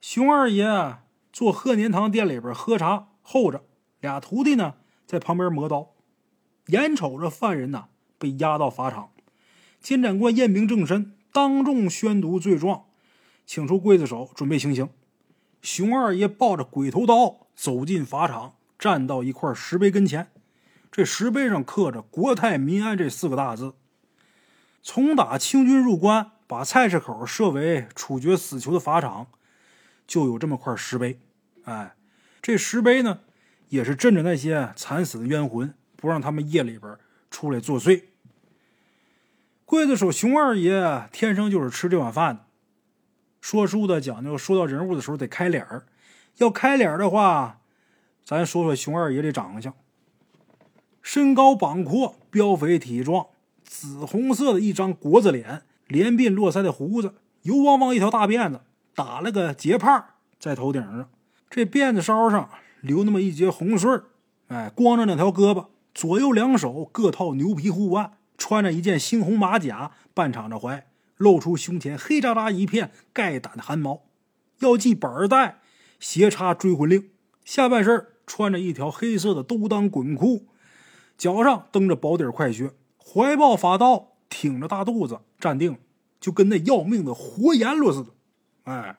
熊二爷坐贺年堂店里边喝茶候着，俩徒弟呢在旁边磨刀。眼瞅着犯人呐被押到法场，监斩官验明正身，当众宣读罪状。请出刽子手，准备行刑。熊二爷抱着鬼头刀走进法场，站到一块石碑跟前。这石碑上刻着“国泰民安”这四个大字。从打清军入关，把菜市口设为处决死囚的法场，就有这么块石碑。哎，这石碑呢，也是镇着那些惨死的冤魂，不让他们夜里边出来作祟。刽子手熊二爷天生就是吃这碗饭的。说书的讲究，说到人物的时候得开脸儿。要开脸的话，咱说说熊二爷这长相：身高膀阔，膘肥体壮，紫红色的一张国字脸，连鬓络腮的胡子，油汪汪一条大辫子，打了个结帕在头顶上。这辫子梢上留那么一截红穗，哎，光着两条胳膊，左右两手各套牛皮护腕，穿着一件猩红马甲，半敞着怀。露出胸前黑渣渣一片盖胆的汗毛，要系板带，斜插追魂令，下半身穿着一条黑色的兜裆滚裤，脚上蹬着薄底快靴，怀抱法刀，挺着大肚子站定，就跟那要命的活阎罗似的。哎，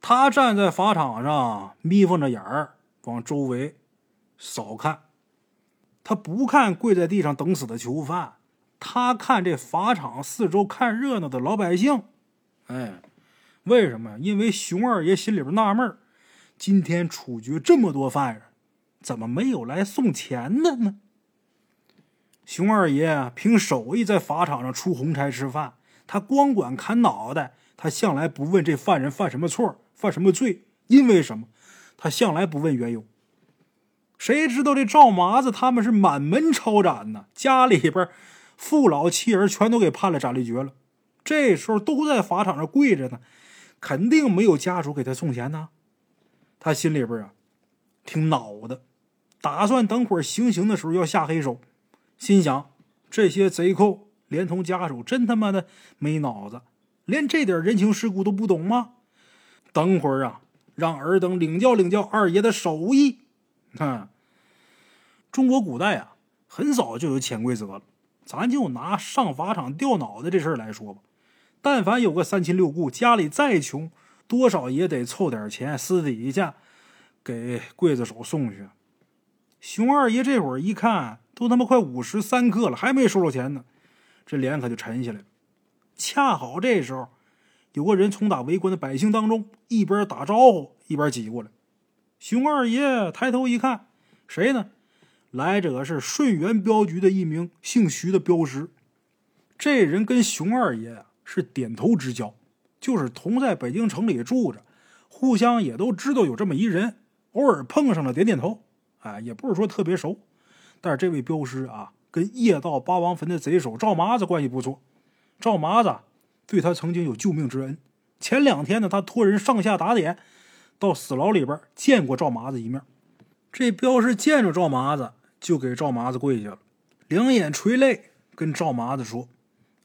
他站在法场上，眯缝着眼儿往周围扫看。他不看跪在地上等死的囚犯，他看这法场四周看热闹的老百姓。哎，为什么？因为熊二爷心里边纳闷今天处决这么多犯人，怎么没有来送钱的呢？熊二爷凭手艺在法场上出红差吃饭，他光管砍脑袋，他向来不问这犯人犯什么错、犯什么罪，因为什么？他向来不问缘由。谁知道这赵麻子他们是满门抄斩呢？家里边父老妻儿全都给判了斩立决了。这时候都在法场上跪着呢，肯定没有家属给他送钱呢。他心里边啊挺恼的，打算等会儿行刑的时候要下黑手。心想这些贼寇连同家属真他妈的没脑子，连这点人情世故都不懂吗？等会儿啊，让尔等领教领教二爷的手艺。哼，中国古代啊，很早就有潜规则了。咱就拿上法场掉脑袋这事儿来说吧，但凡有个三亲六故，家里再穷，多少也得凑点钱私底下给刽子手送去。熊二爷这会儿一看，都他妈快五时三刻了，还没收着钱呢，这脸可就沉下来了。恰好这时候，有个人从打围观的百姓当中一边打招呼一边挤过来。熊二爷抬头一看，谁呢？来者是顺源镖局的一名姓徐的镖师。这人跟熊二爷啊是点头之交，就是同在北京城里住着，互相也都知道有这么一人，偶尔碰上了点点头。哎，也不是说特别熟。但是这位镖师啊，跟夜盗八王坟的贼首赵麻子关系不错。赵麻子对他曾经有救命之恩。前两天呢，他托人上下打点。到死牢里边见过赵麻子一面，这镖师见着赵麻子就给赵麻子跪下了，两眼垂泪，跟赵麻子说：“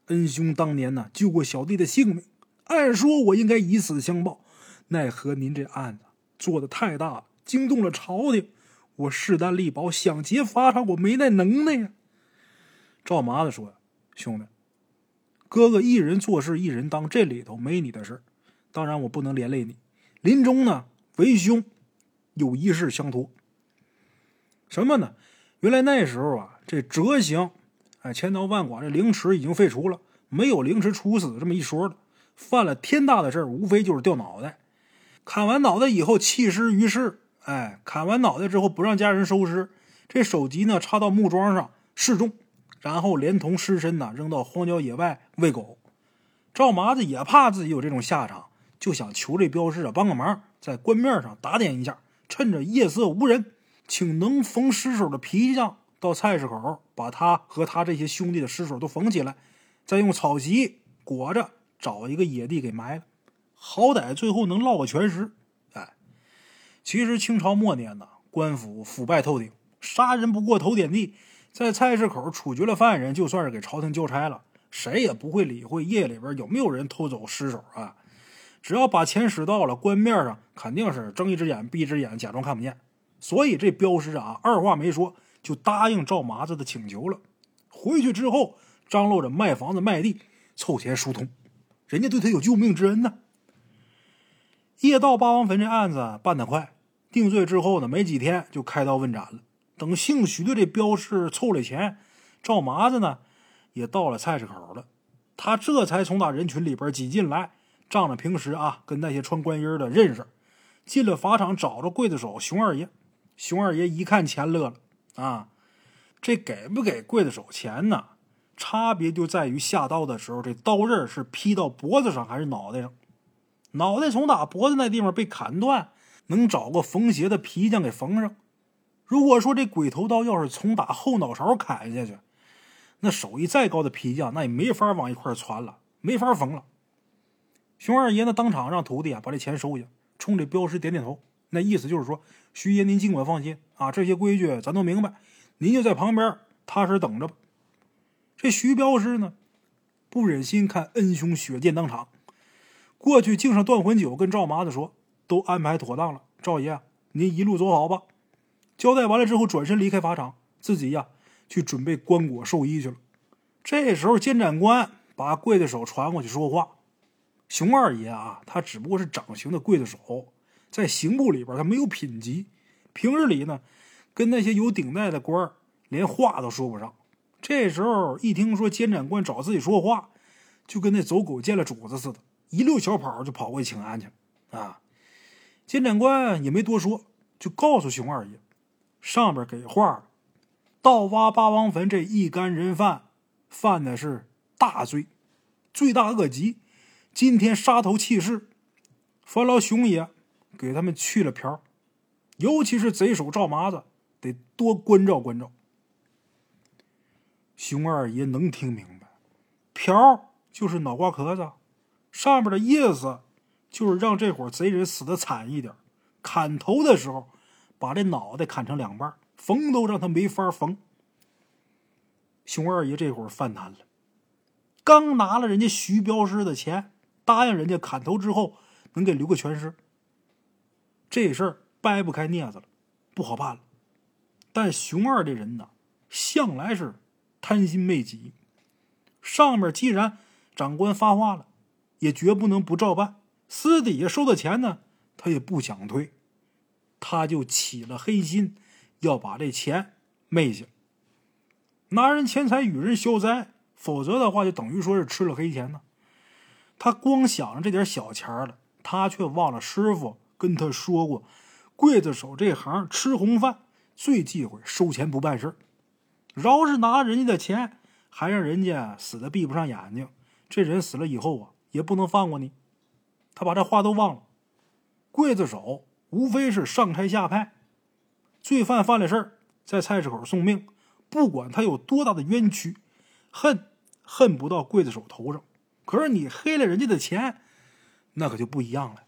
恩兄当年呢救过小弟的性命，按说我应该以死相报，奈何您这案子做的太大了，惊动了朝廷，我势单力薄，想劫法场我没那能耐呀。”赵麻子说：“兄弟，哥哥一人做事一人当，这里头没你的事当然我不能连累你。”临终呢，为兄有一事相托。什么呢？原来那时候啊，这折刑，哎，千刀万剐，这凌迟已经废除了，没有凌迟处死这么一说了。犯了天大的事无非就是掉脑袋。砍完脑袋以后弃尸于世，哎，砍完脑袋之后不让家人收尸，这首级呢插到木桩上示众，然后连同尸身呢扔到荒郊野外喂狗。赵麻子也怕自己有这种下场。就想求这镖师啊帮个忙，在官面上打点一下，趁着夜色无人，请能缝尸首的皮匠到菜市口，把他和他这些兄弟的尸首都缝起来，再用草席裹着，找一个野地给埋了，好歹最后能落个全尸。其实清朝末年呢，官府腐败透顶，杀人不过头点地，在菜市口处决了犯人，就算是给朝廷交差了，谁也不会理会夜里边有没有人偷走尸首啊。只要把钱使到了，官面上肯定是睁一只眼闭一只眼，假装看不见。所以这镖师啊，二话没说就答应赵麻子的请求了。回去之后，张罗着卖房子卖地，凑钱疏通。人家对他有救命之恩呢。夜盗八王坟这案子办得快，定罪之后呢，没几天就开刀问斩了。等姓徐的这镖师凑了钱，赵麻子呢也到了菜市口了，他这才从那人群里边挤进来。仗着平时啊跟那些穿官衣的认识，进了法场找着刽子手熊二爷。熊二爷一看钱乐了啊，这给不给刽子手钱呢？差别就在于下刀的时候，这刀刃是劈到脖子上还是脑袋上。脑袋从打脖子那地方被砍断，能找个缝鞋的皮匠给缝上。如果说这鬼头刀要是从打后脑勺砍下去，那手艺再高的皮匠那也没法往一块传了，没法缝了。熊二爷呢，当场让徒弟啊把这钱收下，冲这镖师点点头，那意思就是说，徐爷您尽管放心啊，这些规矩咱都明白，您就在旁边踏实等着吧。这徐镖师呢，不忍心看恩兄血溅当场，过去敬上断魂酒，跟赵麻子说：“都安排妥当了，赵爷您一路走好吧。交代完了之后，转身离开法场，自己呀去准备棺椁寿衣去了。这时候，监斩官把刽子手传过去说话：“熊二爷啊，他只不过是掌刑的刽子手，在刑部里边他没有品级，平日里呢跟那些有顶戴的官连话都说不上。这时候一听说监斩官找自己说话，就跟那走狗见了主子似的，一溜小跑就跑过去请安去。啊，监斩官也没多说，就告诉熊二爷，上边给话，盗挖八王坟这一干人犯。”犯的是大罪，罪大恶极。今天杀头弃市，烦劳熊爷给他们去了瓢，尤其是贼首赵麻子，得多关照关照。熊二爷能听明白，瓢就是脑瓜壳子，上面的意思就是让这伙贼人死的惨一点。砍头的时候，把这脑袋砍成两半，缝都让他没法缝。熊二爷这会儿犯难了，刚拿了人家徐镖师的钱，答应人家砍头之后能给留个全尸，这事儿掰不开镊子了，不好办了。但熊二这人呢，向来是贪心未己，上面既然长官发话了，也绝不能不照办。私底下收的钱呢，他也不想退，他就起了黑心，要把这钱昧下。拿人钱财与人消灾，否则的话就等于说是吃了黑钱呢。他光想着这点小钱了，他却忘了师傅跟他说过，刽子手这行吃红饭，最忌讳收钱不办事儿饶是拿人家的钱，还让人家死的闭不上眼睛，这人死了以后啊，也不能放过你。他把这话都忘了。刽子手无非是上差下派，罪犯犯了事儿，在菜市口送命。不管他有多大的冤屈，恨恨不到刽子手头上。可是你黑了人家的钱，那可就不一样了。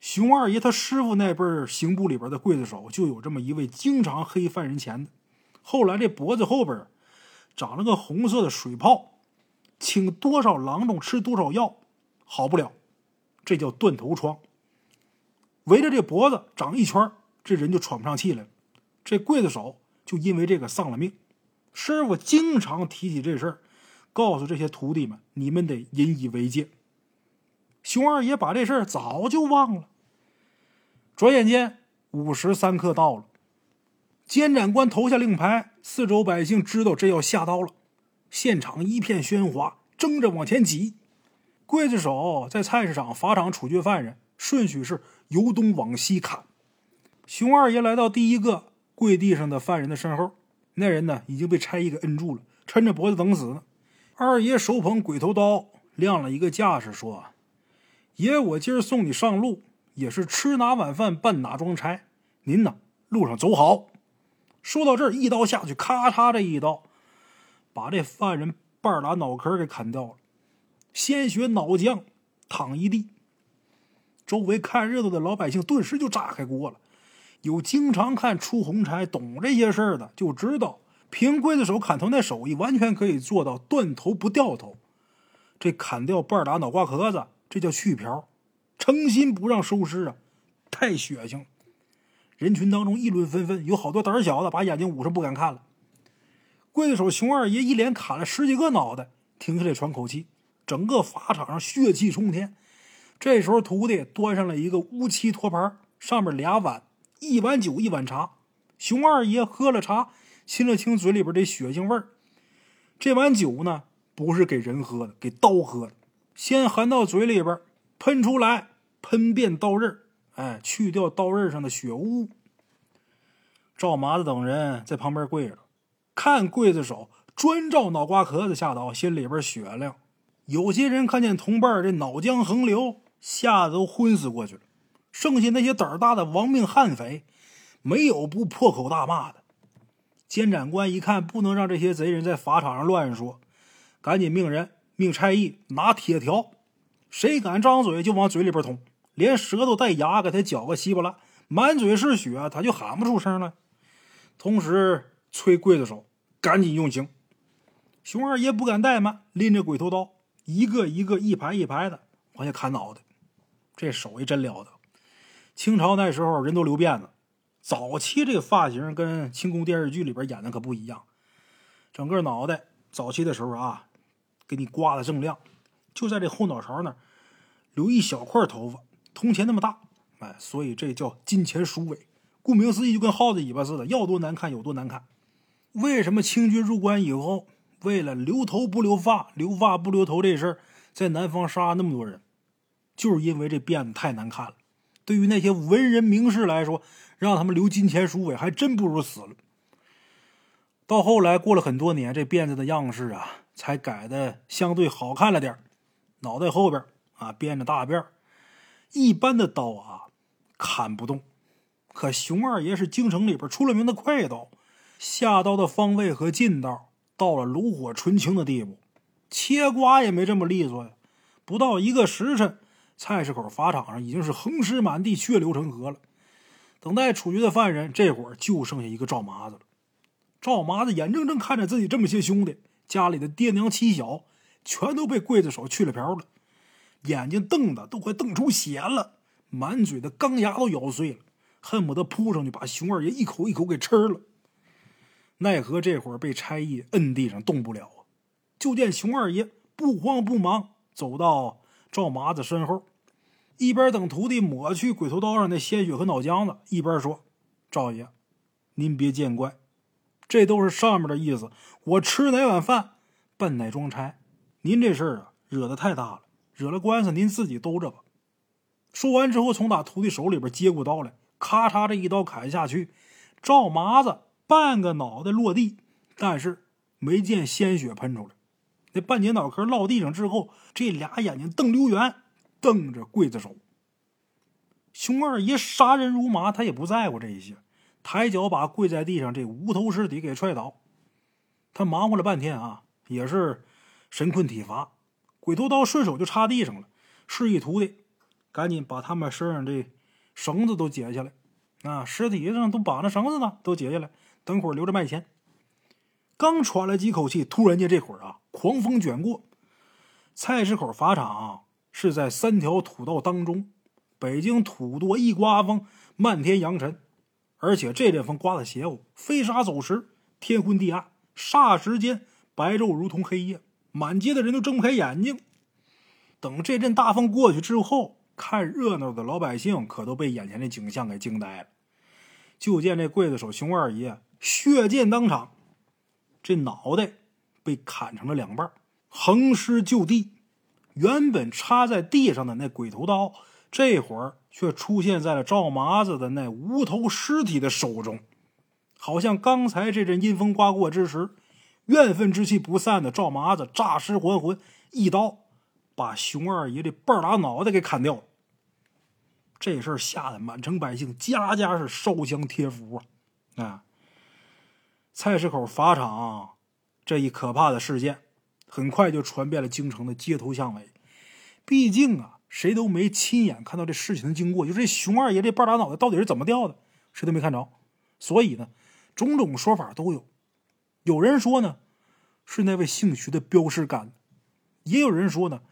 熊二爷他师傅那辈刑部里边的刽子手就有这么一位，经常黑犯人钱的。后来这脖子后边长了个红色的水泡，请多少郎中吃多少药，好不了，这叫断头疮。围着这脖子长一圈，这人就喘不上气来了。这刽子手。就因为这个丧了命，师傅经常提起这事儿，告诉这些徒弟们：“你们得引以为戒。”熊二爷把这事儿早就忘了。转眼间，午时三刻到了，监斩官投下令牌，四周百姓知道这要下刀了，现场一片喧哗，争着往前挤。刽子手在菜市场法场处决犯人，顺序是由东往西砍。熊二爷来到第一个。跪地上的犯人的身后，那人呢已经被差役给摁住了，抻着脖子等死呢。二爷手捧鬼头刀，亮了一个架势，说：“爷，我今儿送你上路，也是吃哪碗饭办哪桩差。您呢，路上走好。”说到这儿，一刀下去，咔嚓，这一刀把这犯人半拉脑壳给砍掉了，鲜血脑浆淌一地。周围看热闹的老百姓顿时就炸开锅了。有经常看出红差、懂这些事儿的，就知道凭刽子手砍头那手艺，完全可以做到断头不掉头。这砍掉半拉脑瓜壳子，这叫去瓢，诚心不让收尸啊！太血腥。人群当中议论纷纷，有好多胆小的把眼睛捂上不敢看了。刽子手熊二爷一连砍了十几个脑袋，停下来喘口气。整个法场上血气冲天。这时候，徒弟端上了一个乌漆托盘，上面俩碗。一碗酒，一碗茶。熊二爷喝了茶，亲了亲嘴里边这血腥味儿。这碗酒呢，不是给人喝的，给刀喝的。先含到嘴里边，喷出来，喷遍刀刃哎，去掉刀刃上的血污。赵麻子等人在旁边跪着，看刽子手专照脑瓜壳子下刀，心里边雪亮。有些人看见同伴这脑浆横流，吓得都昏死过去了。剩下那些胆儿大的亡命悍匪，没有不破口大骂的。监斩官一看不能让这些贼人在法场上乱说，赶紧命人命差役拿铁条，谁敢张嘴就往嘴里边捅，连舌头带牙给他搅个稀巴烂，满嘴是血，他就喊不出声来。同时催刽子手赶紧用刑。熊二爷不敢怠慢，拎着鬼头刀，一个一个、一排一排的往下砍脑袋，这手艺真了得。清朝那时候人都留辫子，早期这个发型跟清宫电视剧里边演的可不一样，整个脑袋早期的时候啊，给你刮的锃亮，就在这后脑勺那儿留一小块头发，铜钱那么大，哎，所以这叫金钱鼠尾。顾名思义，就跟耗子尾巴似的，要多难看有多难看。为什么清军入关以后，为了留头不留发、留发不留头这事儿，在南方杀那么多人，就是因为这辫子太难看了。对于那些文人名士来说，让他们留金钱鼠尾，还真不如死了。到后来过了很多年，这辫子的样式啊，才改的相对好看了点脑袋后边啊编着大辫一般的刀啊砍不动。可熊二爷是京城里边出了名的快刀，下刀的方位和劲道到了炉火纯青的地步，切瓜也没这么利索呀。不到一个时辰，菜市口法场上已经是横尸满地，血流成河了。等待处决的犯人，这会儿就剩下一个赵麻子了。赵麻子眼睁睁看着自己这么些兄弟，家里的爹娘妻小，全都被刽子手去了瓢了，眼睛瞪的都快瞪出血了，满嘴的钢牙都咬碎了。恨不得扑上去把熊二爷一口一口给吃了，奈何这会儿被差役摁地上动不了啊！就见熊二爷不慌不忙走到赵麻子身后，一边等徒弟抹去鬼头刀上的鲜血和脑浆子，一边说：“赵爷，您别见怪，这都是上面的意思。我吃哪碗饭，办哪桩差。您这事儿啊，惹得太大了，惹了官司您自己兜着吧。”说完之后，从打徒弟手里边接过刀来。咔嚓，这一刀砍下去，赵麻子半个脑袋落地，但是没见鲜血喷出来。那半截脑壳落地上之后，这俩眼睛瞪溜圆，瞪着刽子手。熊二爷杀人如麻，他也不在乎这些，抬脚把跪在地上这无头尸体给踹倒。他忙活了半天啊，也是神困体乏，鬼头刀顺手就插地上了。示意徒弟赶紧把他们身上这。绳子都解下来，啊，尸体上都绑着绳子呢，都解下来，等会儿留着卖钱。刚喘了几口气，突然间这会儿啊，狂风卷过，菜市口法场是在三条土道当中，北京土多一刮风，漫天扬尘，而且这阵风刮的邪乎，飞沙走石，天昏地暗，霎时间白昼如同黑夜，满街的人都睁不开眼睛。等这阵大风过去之后。看热闹的老百姓可都被眼前的景象给惊呆了。就见这刽子手熊二爷血溅当场，这脑袋被砍成了两半，横尸就地。原本插在地上的那鬼头刀，这会儿却出现在了赵麻子的那无头尸体的手中。好像刚才这阵阴风刮过之时，怨愤之气不散的赵麻子诈尸还魂，一刀把熊二爷的半拉脑袋给砍掉了。这事儿吓得满城百姓家家是烧香贴符啊！啊，菜市口法场这一可怕的事件，很快就传遍了京城的街头巷尾。毕竟啊，谁都没亲眼看到这事情的经过，就这熊二爷这半拉脑袋到底是怎么掉的，谁都没看着。所以呢，种种说法都有。有人说呢，是那位姓徐的镖师干的；也有人说呢，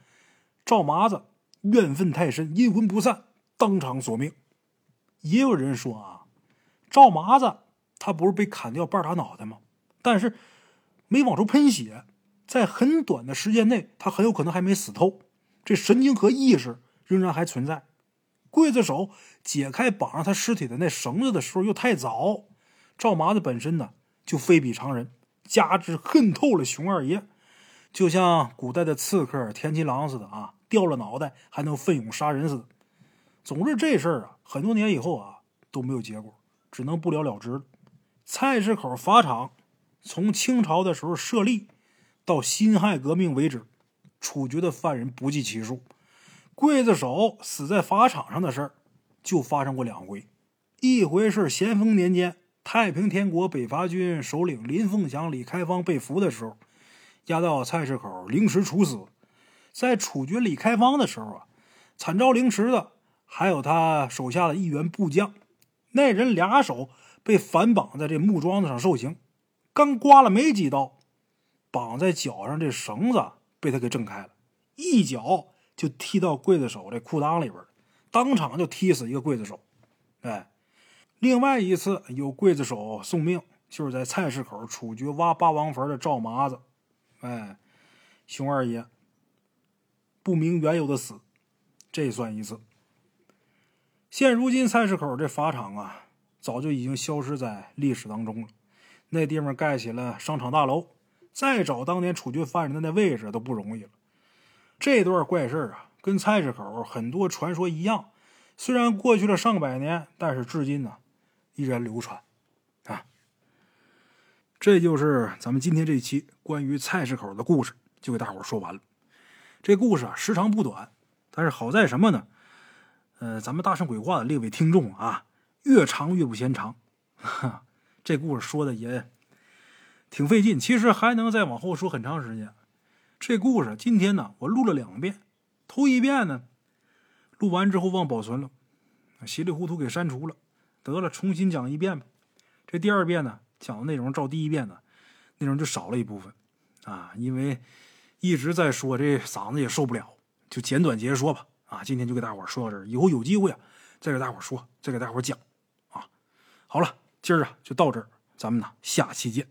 赵麻子怨愤太深，阴魂不散。当场索命，也有人说啊，赵麻子他不是被砍掉半拉脑袋吗？但是没往出喷血，在很短的时间内，他很有可能还没死透，这神经和意识仍然还存在。刽子手解开绑上他尸体的那绳子的时候又太早，赵麻子本身呢就非比常人，加之恨透了熊二爷，就像古代的刺客田七郎似的啊，掉了脑袋还能奋勇杀人似的。总之，这事儿啊，很多年以后啊都没有结果，只能不了了之了。菜市口法场从清朝的时候设立到辛亥革命为止，处决的犯人不计其数。刽子手死在法场上的事儿就发生过两回，一回是咸丰年间，太平天国北伐军首领林凤祥、李开芳被俘的时候，押到菜市口凌迟处死。在处决李开芳的时候啊，惨遭凌迟的。还有他手下的一员部将，那人俩手被反绑在这木桩子上受刑，刚刮了没几刀，绑在脚上这绳子被他给挣开了，一脚就踢到刽子手这裤裆里边当场就踢死一个刽子手。哎，另外一次有刽子手送命，就是在菜市口处决挖八王坟的赵麻子。哎，熊二爷不明缘由的死，这算一次。现如今菜市口这法场啊，早就已经消失在历史当中了。那地方盖起了商场大楼，再找当年处决犯人的那位置都不容易了。这段怪事啊，跟菜市口很多传说一样，虽然过去了上百年，但是至今呢，依然流传。啊，这就是咱们今天这期关于菜市口的故事，就给大伙说完了。这故事啊，时长不短，但是好在什么呢？呃，咱们大圣鬼话的列位听众啊，越长越不嫌长。哈，这故事说的也挺费劲，其实还能再往后说很长时间。这故事今天呢，我录了两遍。头一遍呢，录完之后忘保存了，稀里糊涂给删除了。得了，重新讲一遍吧。这第二遍呢，讲的内容照第一遍呢，内容就少了一部分啊，因为一直在说，这嗓子也受不了，就简短截说吧。啊，今天就给大伙说到这儿，以后有机会啊，再给大伙说，再给大伙讲。啊，好了，今儿啊就到这儿，咱们呢下期见。